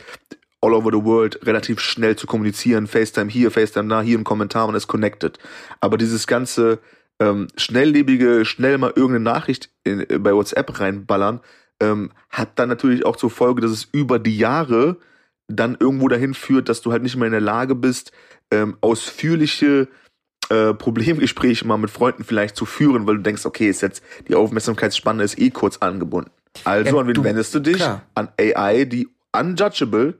all over the world relativ schnell zu kommunizieren. FaceTime hier, FaceTime da, hier ein Kommentar, man ist connected. Aber dieses ganze ähm, schnelllebige, schnell mal irgendeine Nachricht in, äh, bei WhatsApp reinballern, ähm, hat dann natürlich auch zur Folge, dass es über die Jahre dann irgendwo dahin führt, dass du halt nicht mehr in der Lage bist, ähm, ausführliche äh, Problemgespräche mal mit Freunden vielleicht zu führen, weil du denkst, okay, ist jetzt die Aufmerksamkeitsspanne ist eh kurz angebunden. Also ja, an wen du, wendest du dich? Klar. An AI, die unjudgeable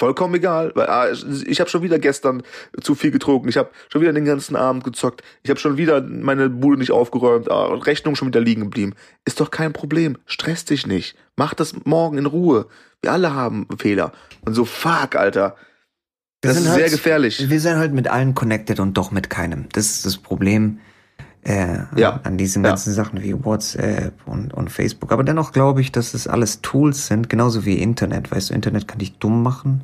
Vollkommen egal, weil ah, ich habe schon wieder gestern zu viel getrunken, ich habe schon wieder den ganzen Abend gezockt, ich habe schon wieder meine Bude nicht aufgeräumt, ah, Rechnung schon wieder liegen geblieben. Ist doch kein Problem, stress dich nicht, mach das morgen in Ruhe. Wir alle haben Fehler. Und so fuck, Alter. Das ist halt, sehr gefährlich. Wir sind halt mit allen connected und doch mit keinem. Das ist das Problem äh, ja. an diesen ganzen ja. Sachen wie WhatsApp und, und Facebook. Aber dennoch glaube ich, dass es alles Tools sind, genauso wie Internet. Weißt du, Internet kann dich dumm machen.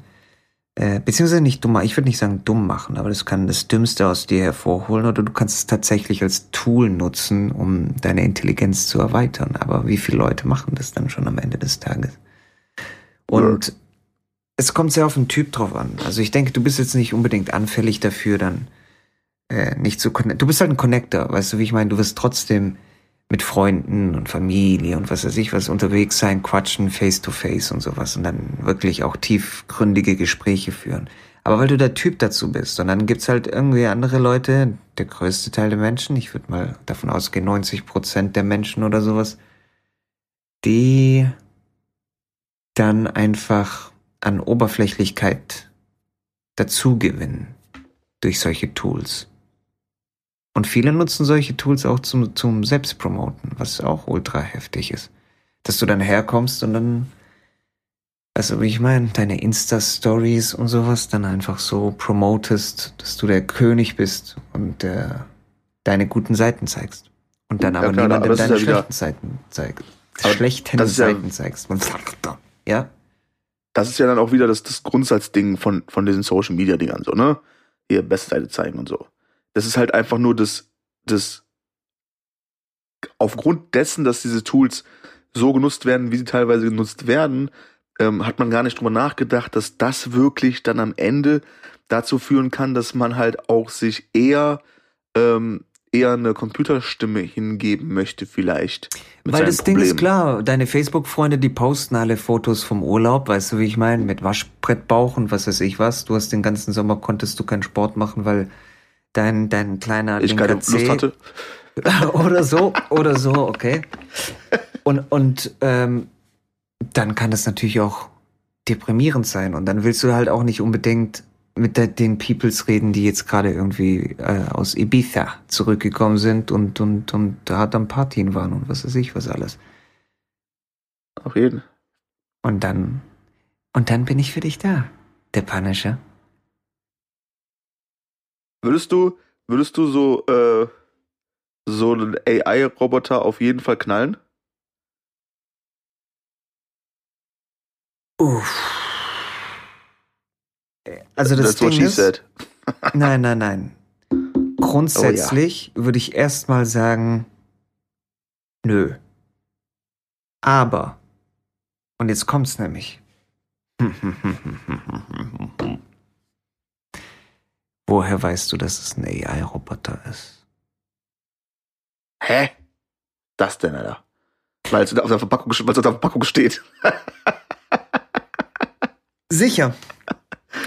Äh, beziehungsweise nicht dumm, ich würde nicht sagen dumm machen, aber das kann das Dümmste aus dir hervorholen oder du kannst es tatsächlich als Tool nutzen, um deine Intelligenz zu erweitern. Aber wie viele Leute machen das dann schon am Ende des Tages? Und ja. es kommt sehr auf den Typ drauf an. Also ich denke, du bist jetzt nicht unbedingt anfällig dafür, dann äh, nicht so connect. Du bist halt ein Connector, weißt du, wie ich meine? Du wirst trotzdem mit Freunden und Familie und was weiß ich was unterwegs sein, quatschen, face to face und sowas und dann wirklich auch tiefgründige Gespräche führen. Aber weil du der Typ dazu bist und dann gibt's halt irgendwie andere Leute, der größte Teil der Menschen, ich würde mal davon ausgehen, 90 Prozent der Menschen oder sowas, die dann einfach an Oberflächlichkeit dazu gewinnen durch solche Tools. Und viele nutzen solche Tools auch zum, zum Selbstpromoten, was auch ultra heftig ist. Dass du dann herkommst und dann, also wie ich meine, deine Insta-Stories und sowas dann einfach so promotest, dass du der König bist und äh, deine guten Seiten zeigst. Und dann aber ja, klar, niemandem deine ja schlechten Seiten zeigst. Schlechten Seiten ja, zeigst. Ja? Das ist ja dann auch wieder das, das Grundsatzding von, von diesen Social Media Dingern, so, ne? Ihr beste Seite zeigen und so. Das ist halt einfach nur das, das aufgrund dessen, dass diese Tools so genutzt werden, wie sie teilweise genutzt werden, ähm, hat man gar nicht drüber nachgedacht, dass das wirklich dann am Ende dazu führen kann, dass man halt auch sich eher ähm, eher eine Computerstimme hingeben möchte vielleicht. Weil das Problem. Ding ist klar, deine Facebook-Freunde, die posten alle Fotos vom Urlaub, weißt du, wie ich meine, mit Waschbrettbauch und was weiß ich was. Du hast den ganzen Sommer konntest du keinen Sport machen, weil dein, dein kleiner ich keine C Lust hatte. <laughs> oder so, oder so, okay. <laughs> Und, und ähm, dann kann das natürlich auch deprimierend sein. Und dann willst du halt auch nicht unbedingt mit der, den Peoples reden, die jetzt gerade irgendwie äh, aus Ibiza zurückgekommen sind und, und, und da hat dann Partien waren und was weiß ich, was alles. Auf jeden. Und dann, und dann bin ich für dich da, der Punisher. Würdest du, würdest du so, äh, so einen AI-Roboter auf jeden Fall knallen? Uff. Also das That's Ding ist, said. <laughs> nein, nein, nein. Grundsätzlich oh, ja. würde ich erstmal sagen, nö. Aber, und jetzt kommt's nämlich. <laughs> Woher weißt du, dass es ein AI-Roboter ist? Hä? Das denn, Alter? Weil es auf der Verpackung, auf der Verpackung steht. <laughs> Sicher.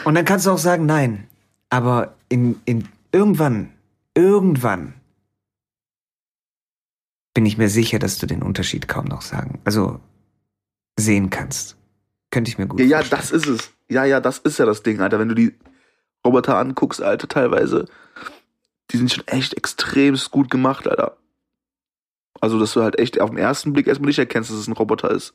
Und dann kannst du auch sagen, nein. Aber in, in irgendwann, irgendwann bin ich mir sicher, dass du den Unterschied kaum noch sagen, also sehen kannst. Könnte ich mir gut ja, vorstellen. Ja, das ist es. Ja, ja, das ist ja das Ding, Alter. Wenn du die Roboter anguckst, Alter, teilweise, die sind schon echt extremst gut gemacht, Alter. Also, dass du halt echt auf den ersten Blick erstmal nicht erkennst, dass es ein Roboter ist.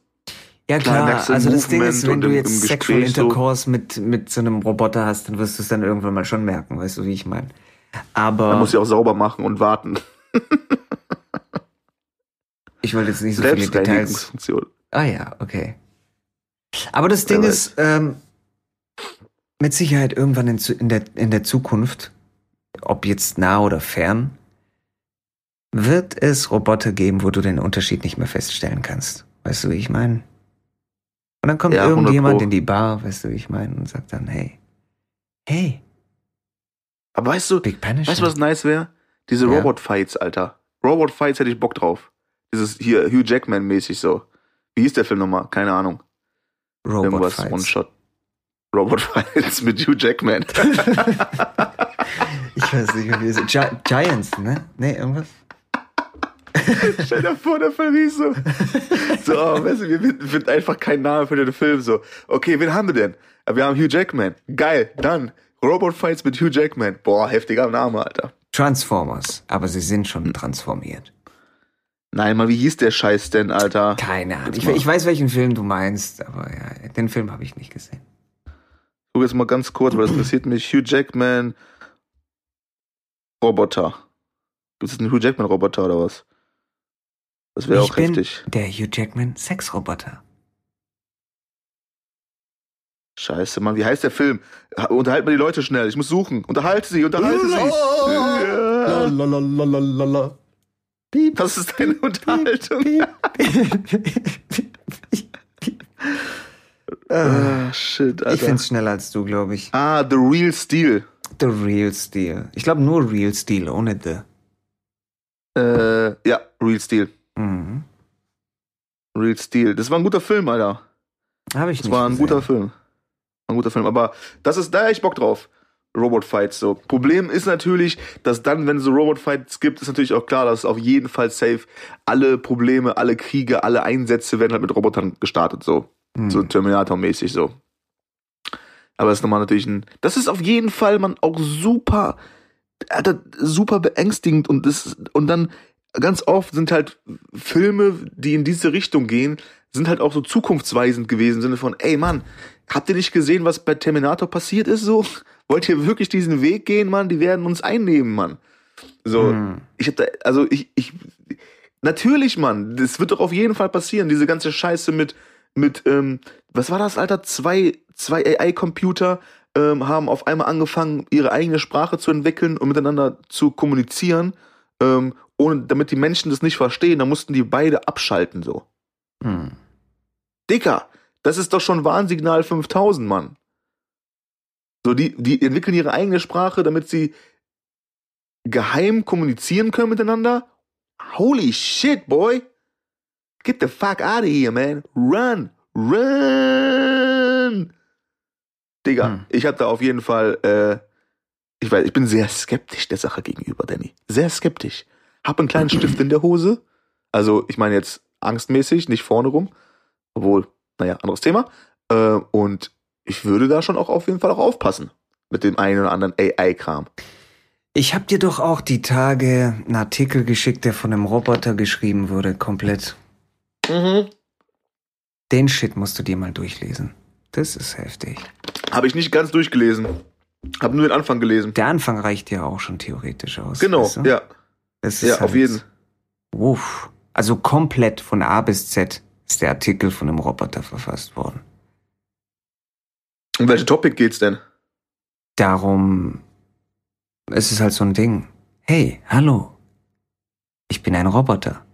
Ja klar, klar also das Ding ist, wenn du jetzt Sexual Intercourse so. mit, mit so einem Roboter hast, dann wirst du es dann irgendwann mal schon merken, weißt du, wie ich meine. Aber. Man muss ja auch sauber machen und warten. ich wollte jetzt nicht so viele Details. Ah ja, okay. Aber das Ding ist, ähm, mit Sicherheit irgendwann in, in, der, in der Zukunft, ob jetzt nah oder fern, wird es Roboter geben, wo du den Unterschied nicht mehr feststellen kannst. Weißt du, wie ich meine? Und dann kommt ja, irgendjemand in die Bar, weißt du, wie ich meine, und sagt dann, hey, hey. Aber weißt du, weißt du, was nice wäre? Diese ja. Robot-Fights, Alter. Robot-Fights hätte ich Bock drauf. Dieses hier Hugh Jackman-mäßig so. Wie hieß der Film nochmal? Keine Ahnung. Robot Irgendwas. One-Shot. Robot Fights <laughs> mit Hugh Jackman. <laughs> ich weiß nicht, wie es ist. Gi Giants, ne? Ne, irgendwas? <laughs> Stell dir vor, der Film hieß so. So, oh, weißt du, wir finden einfach keinen Namen für den Film. So, okay, wen haben wir denn? Wir haben Hugh Jackman. Geil, dann. Robot Fights mit Hugh Jackman. Boah, heftiger Name, Alter. Transformers, aber sie sind schon transformiert. Nein, mal, wie hieß der Scheiß denn, Alter? Keine Ahnung. Ich, ich weiß, welchen Film du meinst, aber ja, den Film habe ich nicht gesehen. Guck jetzt mal ganz kurz, weil das interessiert mich. Hugh Jackman Roboter. Gibt es einen Hugh Jackman Roboter oder was? Das wäre auch bin heftig. der Hugh Jackman Sexroboter. Scheiße, Mann, wie heißt der Film? Ha- Unterhalt mal die Leute schnell. Ich muss suchen. Unterhalte sie, unterhalte sie. Ja. Lalalala. Piep, Das ist deine Unterhaltung. <laughs> <laughs> Ah, shit, Ich Alter. find's schneller als du, glaube ich. ah, The Real Steel. The Real Steel. Ich glaube nur Real Steel, ohne The. Äh, ja, Real Steel. Mhm. Real Steel. Das war ein guter Film, Alter. Habe ich Das nicht war ein gesehen. guter Film. Ein guter Film. Aber das ist, da hab ich Bock drauf. Robot Fights so. Problem ist natürlich, dass dann, wenn es so Robot Fights gibt, ist natürlich auch klar, dass auf jeden Fall safe alle Probleme, alle Kriege, alle Einsätze werden halt mit Robotern gestartet, so. Hm. So Terminator-mäßig, so. Aber das ist nochmal natürlich ein, das ist auf jeden Fall, man, auch super, super beängstigend und das, und dann ganz oft sind halt Filme, die in diese Richtung gehen, sind halt auch so zukunftsweisend gewesen, im Sinne von, ey Mann, habt ihr nicht gesehen, was bei Terminator passiert ist, so? <laughs> Wollt ihr wirklich diesen Weg gehen, Mann? Die werden uns einnehmen, Mann. So, Hm. ich hab da, also ich, ich, natürlich, Mann, das wird doch auf jeden Fall passieren, diese ganze Scheiße mit, mit, ähm, was war das, Alter? Zwei, zwei AI-Computer ähm, haben auf einmal angefangen, ihre eigene Sprache zu entwickeln und miteinander zu kommunizieren, ähm, ohne, damit die Menschen das nicht verstehen, da mussten die beide abschalten, so. Hm. Dicker, das ist doch schon Warnsignal 5000, Mann. So, die, die entwickeln ihre eigene Sprache, damit sie geheim kommunizieren können miteinander. Holy shit, boy. Get the fuck out of here, man. Run. Run. Digga, Hm. ich hab da auf jeden Fall, äh, ich weiß, ich bin sehr skeptisch der Sache gegenüber, Danny. Sehr skeptisch. Hab einen kleinen Stift in der Hose. Also, ich meine jetzt angstmäßig, nicht vorne rum. Obwohl, naja, anderes Thema. Äh, und ich würde da schon auch auf jeden Fall auch aufpassen. Mit dem einen oder anderen AI-Kram. Ich hab dir doch auch die Tage einen Artikel geschickt, der von einem Roboter geschrieben wurde, komplett. Mhm. Den Shit musst du dir mal durchlesen. Das ist heftig. Habe ich nicht ganz durchgelesen. Hab nur den Anfang gelesen. Der Anfang reicht ja auch schon theoretisch aus. Genau, weißt du? ja. Das Ja, halt- auf jeden. Uff. Also komplett von A bis Z ist der Artikel von einem Roboter verfasst worden. Um welche Topic geht's denn? Darum, es ist halt so ein Ding. Hey, hallo. Ich bin ein Roboter.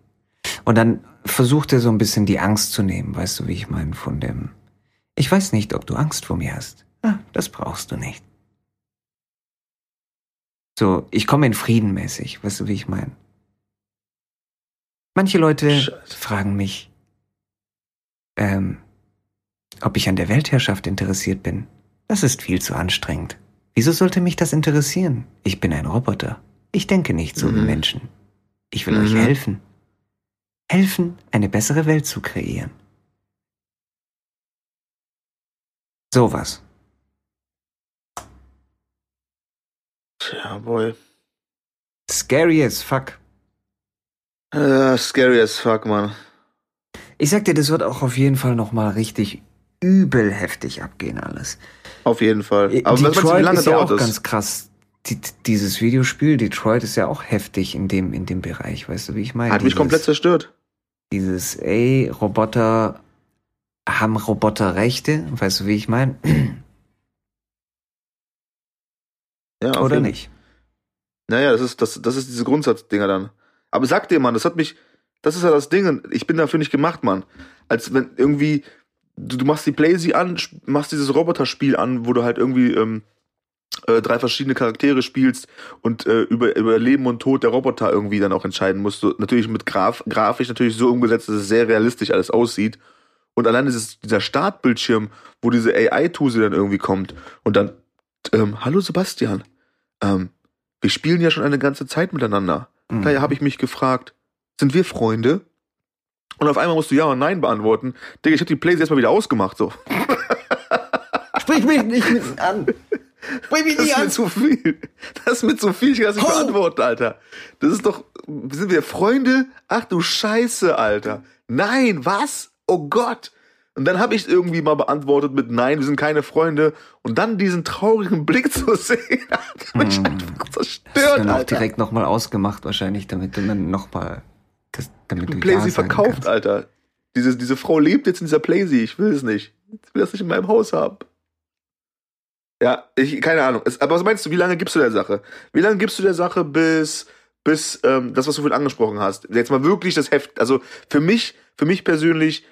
Und dann versucht er so ein bisschen die Angst zu nehmen, weißt du, wie ich meine, von dem. Ich weiß nicht, ob du Angst vor mir hast. Ah, das brauchst du nicht. So, ich komme in Frieden mäßig, weißt du, wie ich meine. Manche Leute Scheiße. fragen mich, ähm, ob ich an der Weltherrschaft interessiert bin. Das ist viel zu anstrengend. Wieso sollte mich das interessieren? Ich bin ein Roboter. Ich denke nicht so wie Mhm. Menschen. Ich will euch Mhm. helfen. Helfen, eine bessere Welt zu kreieren. Sowas. Tja, boy. Scary as fuck. Äh, scary as fuck, Mann. Ich sag dir, das wird auch auf jeden Fall nochmal richtig übel heftig abgehen alles. Auf jeden Fall. Aber was meinst du, wie Detroit lange ist ja auch das? ganz krass. Die, dieses Videospiel Detroit ist ja auch heftig in dem, in dem Bereich, weißt du, wie ich meine? Hat mich Dieses- komplett zerstört. Dieses, ey, Roboter haben Roboter Rechte, weißt du, wie ich meine? Ja, Oder jeden- nicht? Naja, das ist, das, das ist diese Grundsatzdinger dann. Aber sag dir, Mann, das hat mich, das ist ja das Ding, ich bin dafür nicht gemacht, Mann. Als wenn irgendwie, du, du machst die Playsee an, machst dieses Roboterspiel an, wo du halt irgendwie ähm, äh, drei verschiedene Charaktere spielst und äh, über, über Leben und Tod der Roboter irgendwie dann auch entscheiden musst. Du, natürlich mit Graf, grafisch natürlich so umgesetzt, dass es sehr realistisch alles aussieht. Und allein dieses, dieser Startbildschirm, wo diese AI-Tuse dann irgendwie kommt und dann, ähm, hallo Sebastian, ähm, wir spielen ja schon eine ganze Zeit miteinander. Mhm. Daher habe ich mich gefragt, Sind wir Freunde? Und auf einmal musst du Ja und Nein beantworten. Digga, ich hab die Plays erstmal wieder ausgemacht, so. Sprich mich nicht mit an. Das ist mir zu viel. Das ist mir zu viel. Ich kann das nicht beantworten, Alter. Das ist doch. Sind wir Freunde? Ach du Scheiße, Alter. Nein, was? Oh Gott. Und dann habe ich irgendwie mal beantwortet mit Nein, wir sind keine Freunde. Und dann diesen traurigen Blick zu <laughs> sehen, hat mich einfach Hast zerstört, du dann auch Alter. direkt nochmal ausgemacht wahrscheinlich, damit du dann nochmal, das, damit du Playsee ja verkauft, kannst. Alter. Diese, diese Frau lebt jetzt in dieser Playsee. Ich will es nicht. Ich will das nicht in meinem Haus haben. Ja, ich, keine Ahnung. Aber was meinst du, wie lange gibst du der Sache? Wie lange gibst du der Sache, bis, bis ähm, das, was du vorhin angesprochen hast? Jetzt mal wirklich das Heft. Also für mich, für mich persönlich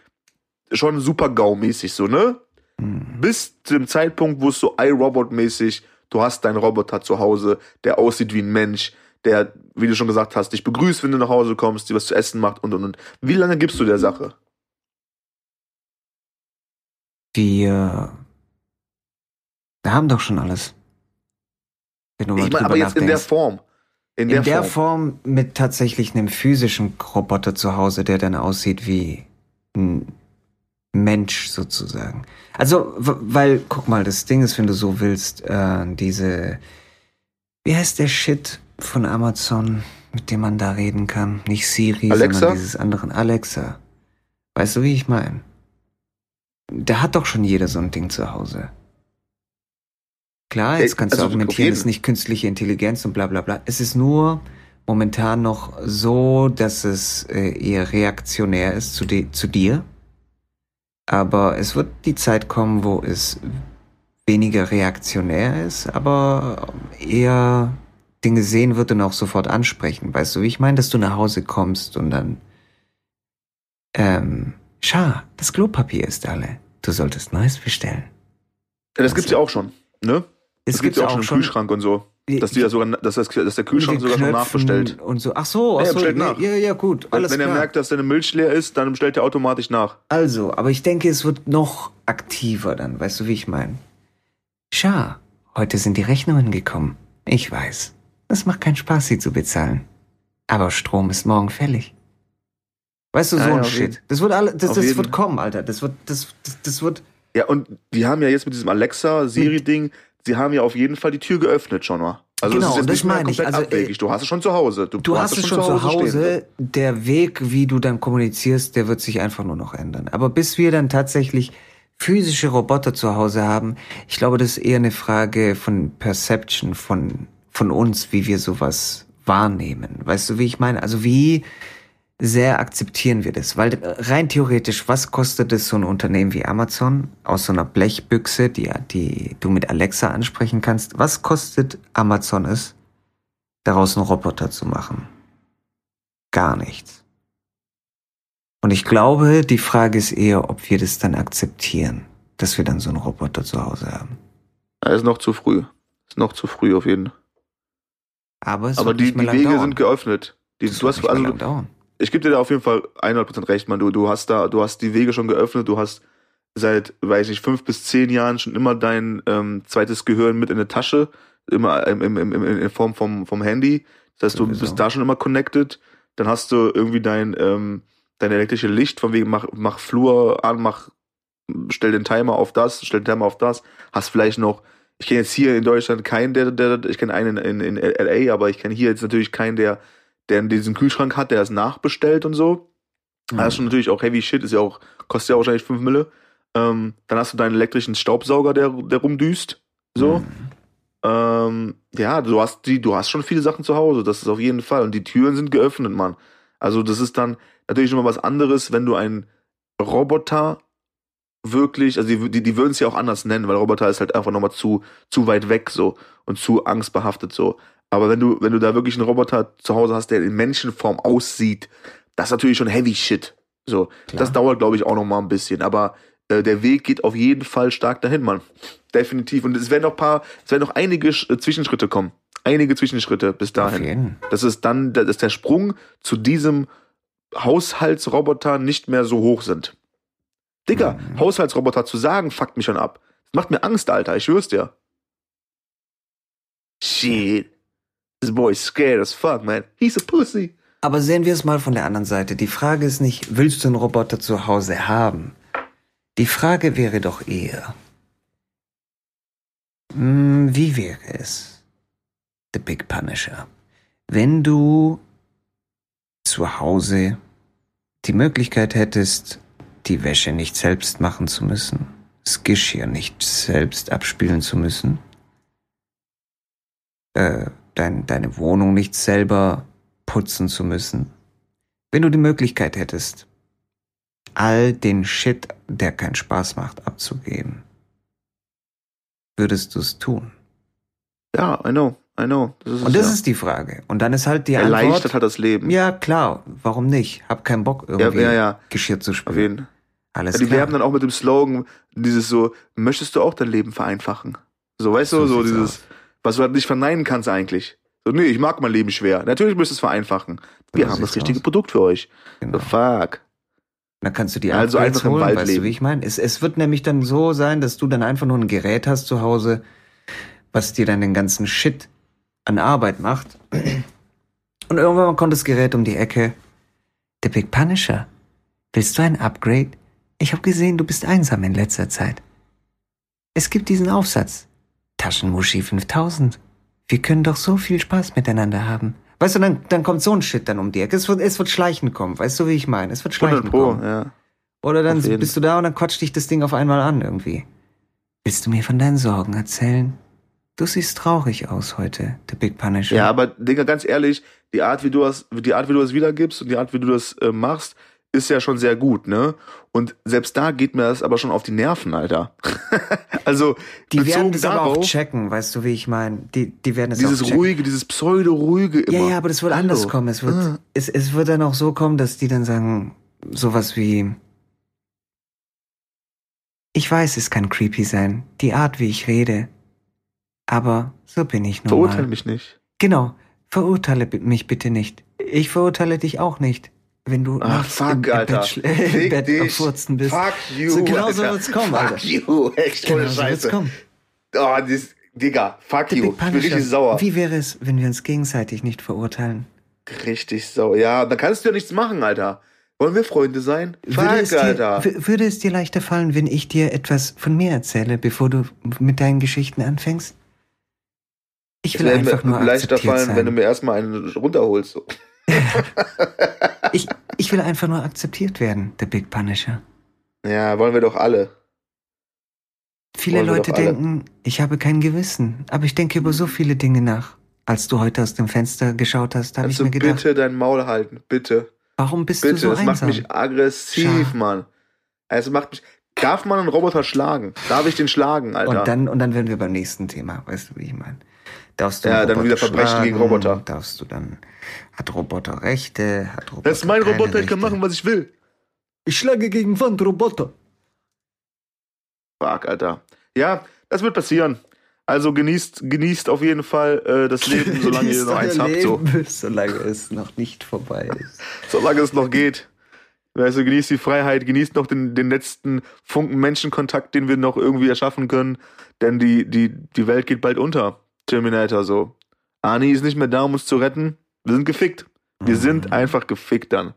schon super GAU-mäßig so, ne? Hm. Bis zu dem Zeitpunkt, wo es so iRobot-mäßig, du hast deinen Roboter zu Hause, der aussieht wie ein Mensch, der, wie du schon gesagt hast, dich begrüßt, wenn du nach Hause kommst, dir was zu essen macht und und und. Wie lange gibst du der Sache? Wir, wir haben doch schon alles. Wenn du mal Ich meine, aber jetzt in der nachdenkst. Form. In der, in der Form. Form mit tatsächlich einem physischen Roboter zu Hause, der dann aussieht wie ein Mensch sozusagen. Also, weil, guck mal, das Ding ist, wenn du so willst, äh, diese, wie heißt der Shit von Amazon, mit dem man da reden kann? Nicht Siri, Alexa? sondern dieses anderen Alexa. Weißt du, wie ich meine? Da hat doch schon jeder so ein Ding zu Hause. Klar, jetzt kannst du also auf argumentieren, es ist nicht künstliche Intelligenz und bla bla bla. Es ist nur momentan noch so, dass es äh, eher reaktionär ist zu, di zu dir. Aber es wird die Zeit kommen, wo es weniger reaktionär ist, aber eher Dinge sehen wird und auch sofort ansprechen. Weißt du, wie ich meine, dass du nach Hause kommst und dann ähm, Schau, das Klopapier ist alle. Du solltest neues bestellen. Ja, das gibt's ja auch schon, ne? Es Das gibt's ja auch schon im Kühlschrank und so. Dass, die ja sogar, dass, das, dass der Kühlschrank sogar schon Knöpfen nachbestellt. Und so. Ach so, ach Ja, so nee, nach. ja, ja, gut, alles Wenn klar. er merkt, dass deine Milch leer ist, dann bestellt er automatisch nach. Also, aber ich denke, es wird noch aktiver dann. Weißt du, wie ich meine? Schau, heute sind die Rechnungen gekommen. Ich weiß. Es macht keinen Spaß, sie zu bezahlen. Aber Strom ist morgen fällig. Weißt du, so Ja, ein auf jeden- Shit. Das wird alle, das, das wird kommen, Alter. Das wird, das, das, das wird. Ja, und die haben ja jetzt mit diesem Alexa-Siri-Ding, sie haben ja auf jeden Fall die Tür geöffnet schon mal. Also Genau, es ist jetzt das meine ich. Also, abwegig. Du hast es schon zu Hause. Du, Du hast es schon zu Hause. stehen. Der Weg, wie du dann kommunizierst, der wird sich einfach nur noch ändern. Aber bis wir dann tatsächlich physische Roboter zu Hause haben, ich glaube, das ist eher eine Frage von Perception von, von uns, wie wir sowas wahrnehmen. Weißt du, wie ich meine? Also wie sehr akzeptieren wir das? Weil äh, rein theoretisch, was kostet es so ein Unternehmen wie Amazon aus so einer Blechbüchse, die, die du mit Alexa ansprechen kannst? Was kostet Amazon es, daraus einen Roboter zu machen? Gar nichts. Und ich glaube, die Frage ist eher, ob wir das dann akzeptieren, dass wir dann so einen Roboter zu Hause haben. Ja, ist noch zu früh. Ist noch zu früh auf jeden Fall. Aber es Aber die, die Wege dauern. sind geöffnet. Die, du hast, also, dauern. Ich gebe dir da auf jeden Fall 100% recht, man. Du, du hast da, du hast die Wege schon geöffnet. Du hast seit, weiß ich, fünf bis zehn Jahren schon immer dein ähm, zweites Gehirn mit in der Tasche, immer im, im, im, in Form vom, vom Handy. Das heißt, du bist da schon immer connected. Dann hast du irgendwie dein, ähm, dein elektrische Licht, von wegen mach, mach Flur an, mach, stell den Timer auf das, stell den Timer auf das. Hast vielleicht noch, ich kenne jetzt hier in Deutschland keinen, der, der, ich kenne einen in, in, in LA, aber ich kenne hier jetzt natürlich keinen, der, der diesen Kühlschrank hat, der es nachbestellt und so. Das ist schon natürlich auch heavy shit, ist ja auch, kostet ja auch wahrscheinlich 5 Mille. Ähm, dann hast du deinen elektrischen Staubsauger, der, der rumdüst. So. Mhm. Ähm, ja, du hast die, du hast schon viele Sachen zu Hause, das ist auf jeden Fall. Und die Türen sind geöffnet, Mann. Also, das ist dann natürlich nochmal was anderes, wenn du einen Roboter wirklich, also die, die, die würden es ja auch anders nennen, weil Roboter ist halt einfach nochmal zu, zu weit weg so und zu angstbehaftet so. Aber wenn du, wenn du da wirklich einen Roboter zu Hause hast, der in Menschenform aussieht, das ist natürlich schon heavy shit. So, Klar. das dauert, glaube ich, auch noch mal ein bisschen. Aber äh, der Weg geht auf jeden Fall stark dahin, Mann. Definitiv. Und es werden noch paar, es werden noch einige Sch- äh, Zwischenschritte kommen. Einige Zwischenschritte bis dahin. Das ist dann, dass der Sprung zu diesem Haushaltsroboter nicht mehr so hoch sind. Digga, Mhm. Haushaltsroboter zu sagen, fuckt mich schon ab. Das macht mir Angst, Alter, ich schwör's dir. Shit. This boy's scared as fuck, man. He's a pussy. Aber sehen wir es mal von der anderen Seite. Die Frage ist nicht, willst du einen Roboter zu Hause haben? Die Frage wäre doch eher, hm, wie wäre es, The Big Punisher, wenn du zu Hause die Möglichkeit hättest, die Wäsche nicht selbst machen zu müssen, das Geschirr nicht selbst abspülen zu müssen, äh, dein, deine Wohnung nicht selber putzen zu müssen. Wenn du die Möglichkeit hättest, all den Shit, der keinen Spaß macht, abzugeben, würdest du es tun? Ja, I know, I know. Das Und das ja. ist die Frage. Und dann ist halt die Antwort. Erleichtert halt das Leben. Ja, klar. Warum nicht? Hab keinen Bock irgendwie ja, ja, Geschirr zu spülen. Alles ja, die klar. werben dann auch mit dem Slogan dieses so, möchtest du auch dein Leben vereinfachen? So, weißt so du, so dieses, aus. Was du halt nicht verneinen kannst eigentlich. So, nee, ich mag mein Leben schwer. Natürlich müsst du es vereinfachen. Wir so haben das richtige aus. Produkt für euch. Genau. The fuck. Dann kannst du die also einfach holen, im Wald weißt leben. du, wie ich meine? Es, es wird nämlich dann so sein, dass du dann einfach nur ein Gerät hast zu Hause, was dir dann den ganzen Shit an Arbeit macht. Und irgendwann kommt das Gerät um die Ecke. The Big Punisher. Willst du ein Upgrade? Ich habe gesehen, du bist einsam in letzter Zeit. Es gibt diesen Aufsatz. Taschenmuschi 5000. Wir können doch so viel Spaß miteinander haben. Weißt du, dann, dann kommt so ein Shit dann um die Ecke. Es wird, es wird schleichend kommen. Weißt du, wie ich meine? Es wird schleichend Pro, kommen. Ja. Oder dann bist du da und dann quatscht dich das Ding auf einmal an irgendwie. Willst du mir von deinen Sorgen erzählen? Du siehst traurig aus heute, der Big Punisher. Ja, aber Digga, ganz ehrlich, die Art, wie du das, die Art, wie du das wiedergibst und die Art, wie du das äh, machst, ist ja schon sehr gut, ne? Und selbst da geht mir das aber schon auf die Nerven, Alter. <laughs> also die werden das darauf, aber auch checken, weißt du, wie ich meine? Die, die werden es dieses ruhige, dieses pseudo-ruhige immer. Ja, ja, aber das wird Hallo. anders kommen. Es wird, ah. es, es wird dann auch so kommen, dass die dann sagen, sowas wie, ich weiß, es kann creepy sein, die Art, wie ich rede, aber so bin ich nun Verurteile mich nicht. Genau, verurteile mich bitte nicht. Ich verurteile dich auch nicht wenn du Ach, fuck, im, im Alter. Bett, <laughs> im Bett am Furzen bist. Fuck you, so, <laughs> genau so wird's kommen, Alter. Fuck you, echt genau ohne Scheiße. So kommen. Oh, das, Digga, fuck you. Ich bin richtig sauer. Wie wäre es, wenn wir uns gegenseitig nicht verurteilen? Richtig sauer. Ja, dann kannst du ja nichts machen, Alter. Wollen wir Freunde sein? Fuck, dir, Alter. Würde es dir leichter fallen, wenn ich dir etwas von mir erzähle, bevor du mit deinen Geschichten anfängst? Ich will einfach nur leichter fallen, sein. wenn du mir erstmal einen runterholst. So. <laughs> ich, ich will einfach nur akzeptiert werden, der Big Punisher. Ja, wollen wir doch alle. Viele Leute denken, ich habe kein Gewissen, aber ich denke über so viele Dinge nach. Als du heute aus dem Fenster geschaut hast, habe ich mir gedacht. bitte dein Maul halten, bitte. Warum bist bitte, du so das einsam? Das macht mich aggressiv, Schau. Mann. Es macht mich. Darf man einen Roboter schlagen? Darf ich den schlagen, Alter? Und dann, und dann werden wir beim nächsten Thema. Weißt du, wie ich meine? Darfst du ja, dann wieder Verbrechen schlagen, gegen Roboter. Darfst du dann. Hat Roboter Rechte? Hat Roboter das ist mein Roboter, Rechte? ich kann machen, was ich will. Ich schlage gegen Wand, Roboter. Fuck, Alter. Ja, das wird passieren. Also genießt, genießt auf jeden Fall äh, das <laughs> Leben, solange ihr noch eins habt. So. <laughs> Solange es noch nicht vorbei ist. <laughs> solange es noch geht. Du, genießt die Freiheit, genießt noch den, den letzten Funken Menschenkontakt, den wir noch irgendwie erschaffen können. Denn die, die, die Welt geht bald unter. Terminator so. Arnie ist nicht mehr da, um uns zu retten. Wir sind gefickt. Wir mhm. sind einfach gefickt dann.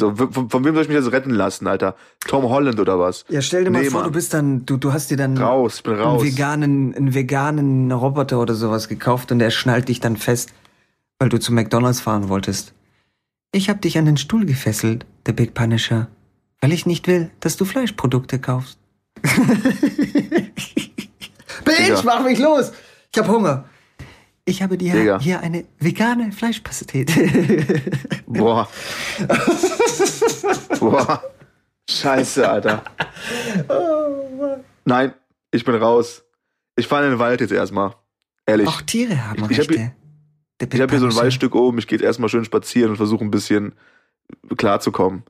So, von, von, wem soll ich mich jetzt retten lassen, Alter? Tom Holland oder was? Ja, stell dir mal nee, vor, Mann. du bist dann, du, du hast dir dann raus, bin raus. Einen, veganen, einen veganen Roboter oder sowas gekauft und der schnallt dich dann fest, weil du zu McDonalds fahren wolltest. Ich hab dich an den Stuhl gefesselt, der Big Punisher, weil ich nicht will, dass du Fleischprodukte kaufst. <laughs> Bitch, mach mich los! Ich hab Hunger. Ich habe dir Digga. hier eine vegane Fleischpastete. <laughs> Boah. Boah. Scheiße, Alter. Oh, Nein, ich bin raus. Ich fahre in den Wald jetzt erstmal. Ehrlich. Auch Tiere haben ich, ich Rechte. Hab hier, ich habe hier so ein Waldstück oben. Ich gehe jetzt erstmal schön spazieren und versuche ein bisschen klarzukommen.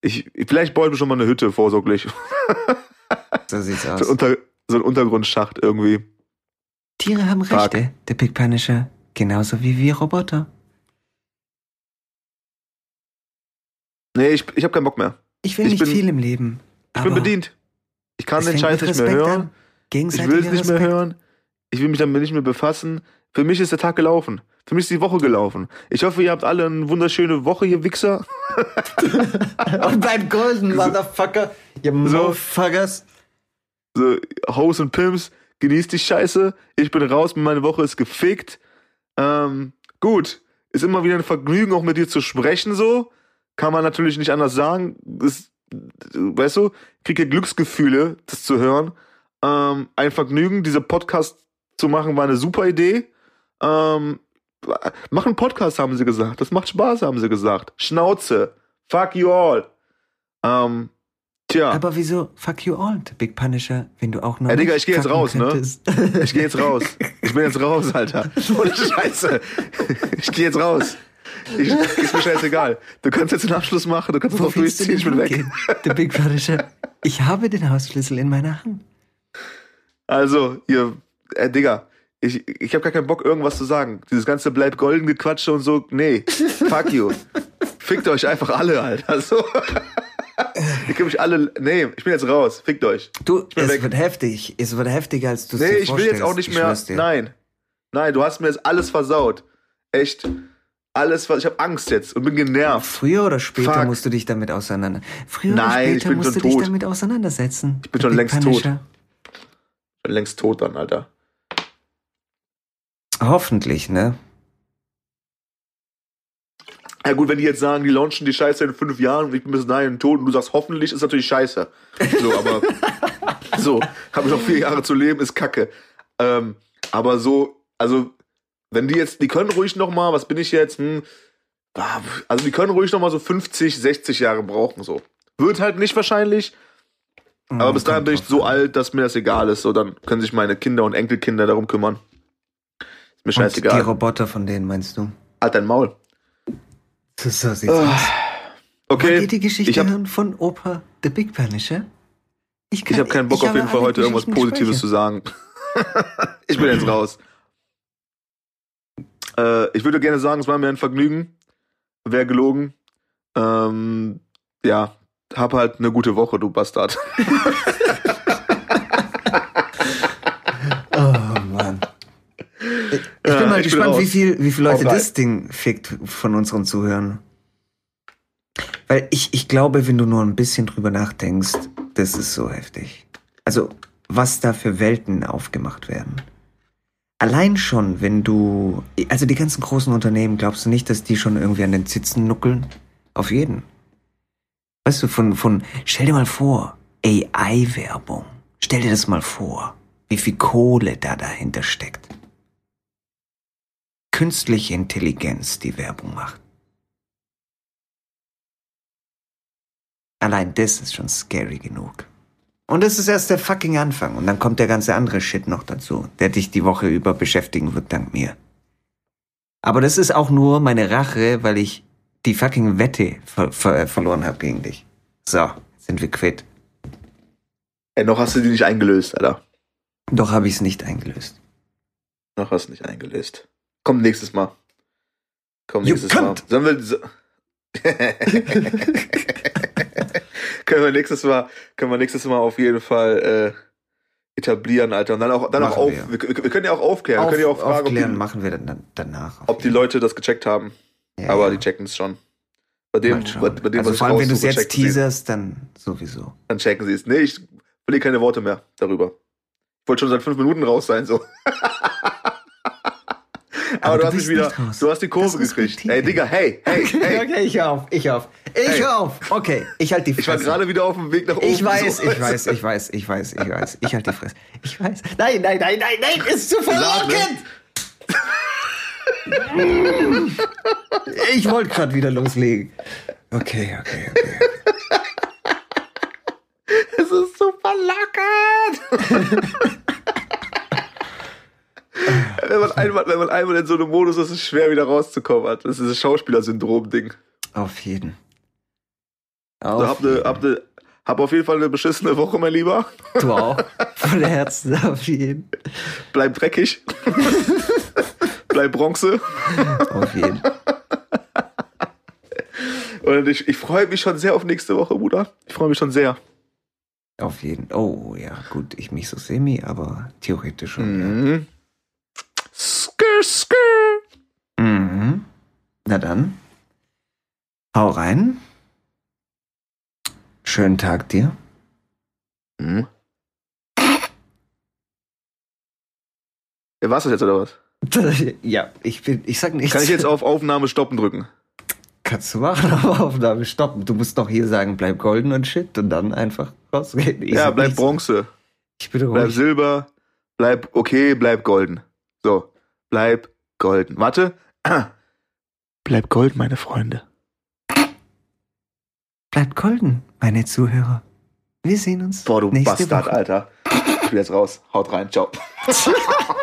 Ich, vielleicht baue ich mir schon mal eine Hütte vorsorglich. So sieht's aus. So, unter, so ein Untergrundschacht irgendwie. Tiere haben Fuck. Rechte, der Big Punisher. Genauso wie wir Roboter. Nee, ich, ich habe keinen Bock mehr. Ich will ich nicht bin, viel im Leben. Ich bin bedient. Ich kann den Scheiß nicht mehr hören. Ich will es nicht mehr hören. Ich will mich damit nicht mehr befassen. Für mich ist der Tag gelaufen. Für mich ist die Woche gelaufen. Ich hoffe, ihr habt alle eine wunderschöne Woche, ihr Wichser. <laughs> Und bleibt golden, Motherfucker. Ihr Motherfuckers. So, Hoes und Pimps, genießt die Scheiße. Ich bin raus, meine Woche ist gefickt. Ähm, gut. Ist immer wieder ein Vergnügen, auch mit dir zu sprechen, so. Kann man natürlich nicht anders sagen. Ist, weißt du, kriege Glücksgefühle, das zu hören. Ähm, ein Vergnügen, diese Podcast zu machen, war eine super Idee. Ähm, mach einen Podcast, haben sie gesagt. Das macht Spaß, haben sie gesagt. Schnauze. Fuck you all. Ähm, tja. Aber wieso fuck you all, the Big Punisher, wenn du auch noch. Ey, Digga, ich geh jetzt raus, könntest. ne? Ich geh jetzt raus. Ich bin jetzt raus, Alter. Ohne Scheiße. Ich geh jetzt raus. Ich, ist mir scheißegal. Du kannst jetzt den Abschluss machen, du kannst auch durchziehen, ich bin weg. The Big Punisher. Ich habe den Hausschlüssel in meiner Hand. Also, ihr, äh, Digga, ich, ich habe gar keinen Bock, irgendwas zu sagen. Dieses ganze bleib golden gequatsche und so, nee, fuck you. Fickt euch einfach alle, Alter. So. Ich kann mich alle, nee, ich bin jetzt raus. Fickt euch. Du, es weg. wird heftig. Es wird heftiger, als du es nee, dir vorstellst. Nee, ich will jetzt auch nicht mehr, nein. Nein, du hast mir jetzt alles versaut. Echt. Alles, was ich habe Angst jetzt und bin genervt. Früher oder später Fuck. musst du dich damit auseinander. Früher Nein, oder später musst du tot. dich damit auseinandersetzen. Ich bin schon längst Punisher. tot. Ich bin längst tot dann, Alter. Hoffentlich, ne? Ja gut, wenn die jetzt sagen, die launchen die Scheiße in fünf Jahren und ich bin bis dahin tot und du sagst hoffentlich, ist natürlich scheiße. So, aber <laughs> so, habe ich noch vier Jahre zu leben, ist kacke. Ähm, aber so, also, wenn die jetzt, die können ruhig noch mal, was bin ich jetzt, hm, also die können ruhig noch mal so 50, 60 Jahre brauchen, so. Wird halt nicht wahrscheinlich, aber bis dahin bin ich so alt, dass mir das egal ist, so, dann können sich meine Kinder und Enkelkinder darum kümmern. Ist mir scheißegal. Und die Roboter von denen meinst du? Halt dein Maul. So, so sieht's oh. aus. Okay. Die Geschichte hab, von Opa The Big Punisher? Ich, ich habe keinen Bock auf jeden Fall heute irgendwas Positives Speicher. zu sagen. <laughs> ich bin jetzt raus. Äh, ich würde gerne sagen, es war mir ein Vergnügen. Wäre gelogen. Ähm, ja, hab halt eine gute Woche, du Bastard. <laughs> Ich bin mal ich gespannt, bin wie viel, wie viele Leute das Ding fickt von unseren Zuhörern. Weil ich, ich glaube, wenn du nur ein bisschen drüber nachdenkst, das ist so heftig. Also, was da für Welten aufgemacht werden. Allein schon, wenn du, also die ganzen großen Unternehmen, glaubst du nicht, dass die schon irgendwie an den Zitzen nuckeln? Auf jeden. Weißt du, von, von, stell dir mal vor, AI-Werbung. Stell dir das mal vor, wie viel Kohle da dahinter steckt künstliche Intelligenz die Werbung macht. Allein das ist schon scary genug. Und das ist erst der fucking Anfang. Und dann kommt der ganze andere Shit noch dazu, der dich die Woche über beschäftigen wird, dank mir. Aber das ist auch nur meine Rache, weil ich die fucking Wette ver ver verloren habe gegen dich. So, sind wir quitt. Ey, noch hast du die nicht eingelöst, Alter. Doch habe ich es nicht eingelöst. Noch hast du nicht eingelöst. Kommt nächstes Mal. Kommt nächstes Mal. Sollen wir. So <laughs> können wir nächstes Mal, können wir nächstes Mal auf jeden Fall äh, etablieren, Alter. Und dann auch, dann auch auf. Wir. Wir, können ja auch aufklären. Auf, können ja auch fragen, aufklären ob die, machen wir dann danach. Ob die Leute das gecheckt haben. Ja, Aber ja. die checken es schon. Bei dem, bei, bei dem also was vor allem, wenn du es jetzt teaserst, dann sowieso. Dann checken sie es. Nee, ich verliere keine Worte mehr darüber. Ich wollte schon seit fünf Minuten raus sein, so. <laughs> Aber, Aber du, hast mich wieder, du hast die Kurve gekriegt. Ey, Digga, hey, hey, hey. Okay, ich hör auf, ich hör auf. Ich hey. hör auf. Okay, ich halt die Fresse. Ich war gerade wieder auf dem Weg nach oben. Ich weiß, so. ich weiß, ich weiß, ich weiß, ich weiß. Ich halt die Fresse. Ich weiß. Nein, nein, nein, nein, nein, ist zu verlockend. ich wollte gerade wieder loslegen. Okay, okay, okay. <laughs> Es ist so verlockend <laughs> wenn, man einmal, wenn man einmal in so einem Modus ist, ist es schwer wieder rauszukommen. Das ist dieses Schauspielersyndrom-Ding. Auf jeden. Auf also hab, ne, hab, ne, hab auf jeden Fall eine beschissene Woche, mein Lieber. Du auch. Voll Herzen, auf jeden. Bleib dreckig. Bleib Bronze. Auf jeden. Und ich, ich freue mich schon sehr auf nächste Woche, Bruder. Ich freue mich schon sehr. Auf jeden. Oh ja, gut, ich mich so semi, aber theoretisch schon. Mhm. Ja. Skr, skr. Mhm. Na dann. Hau rein. Schönen Tag dir. Hm. Ja, war's das jetzt oder was? <laughs> ja, ich bin, ich sag nichts. Kann ich jetzt auf Aufnahme stoppen drücken? Kannst du machen, <laughs> aber Aufnahme stoppen. Du musst doch hier sagen, bleib golden und shit und dann einfach rausgehen. Ich ja, bleib nichts. Bronze, Ich bin bleib ruhig. Silber, bleib okay, bleib golden. So, bleib golden. Warte. <clears throat> Bleib golden, meine Freunde. Bleibt golden, meine Zuhörer. Wir sehen uns Boah, du nächste Bastard, Woche. Alter. Ich bin jetzt raus. Haut rein, ciao. <laughs>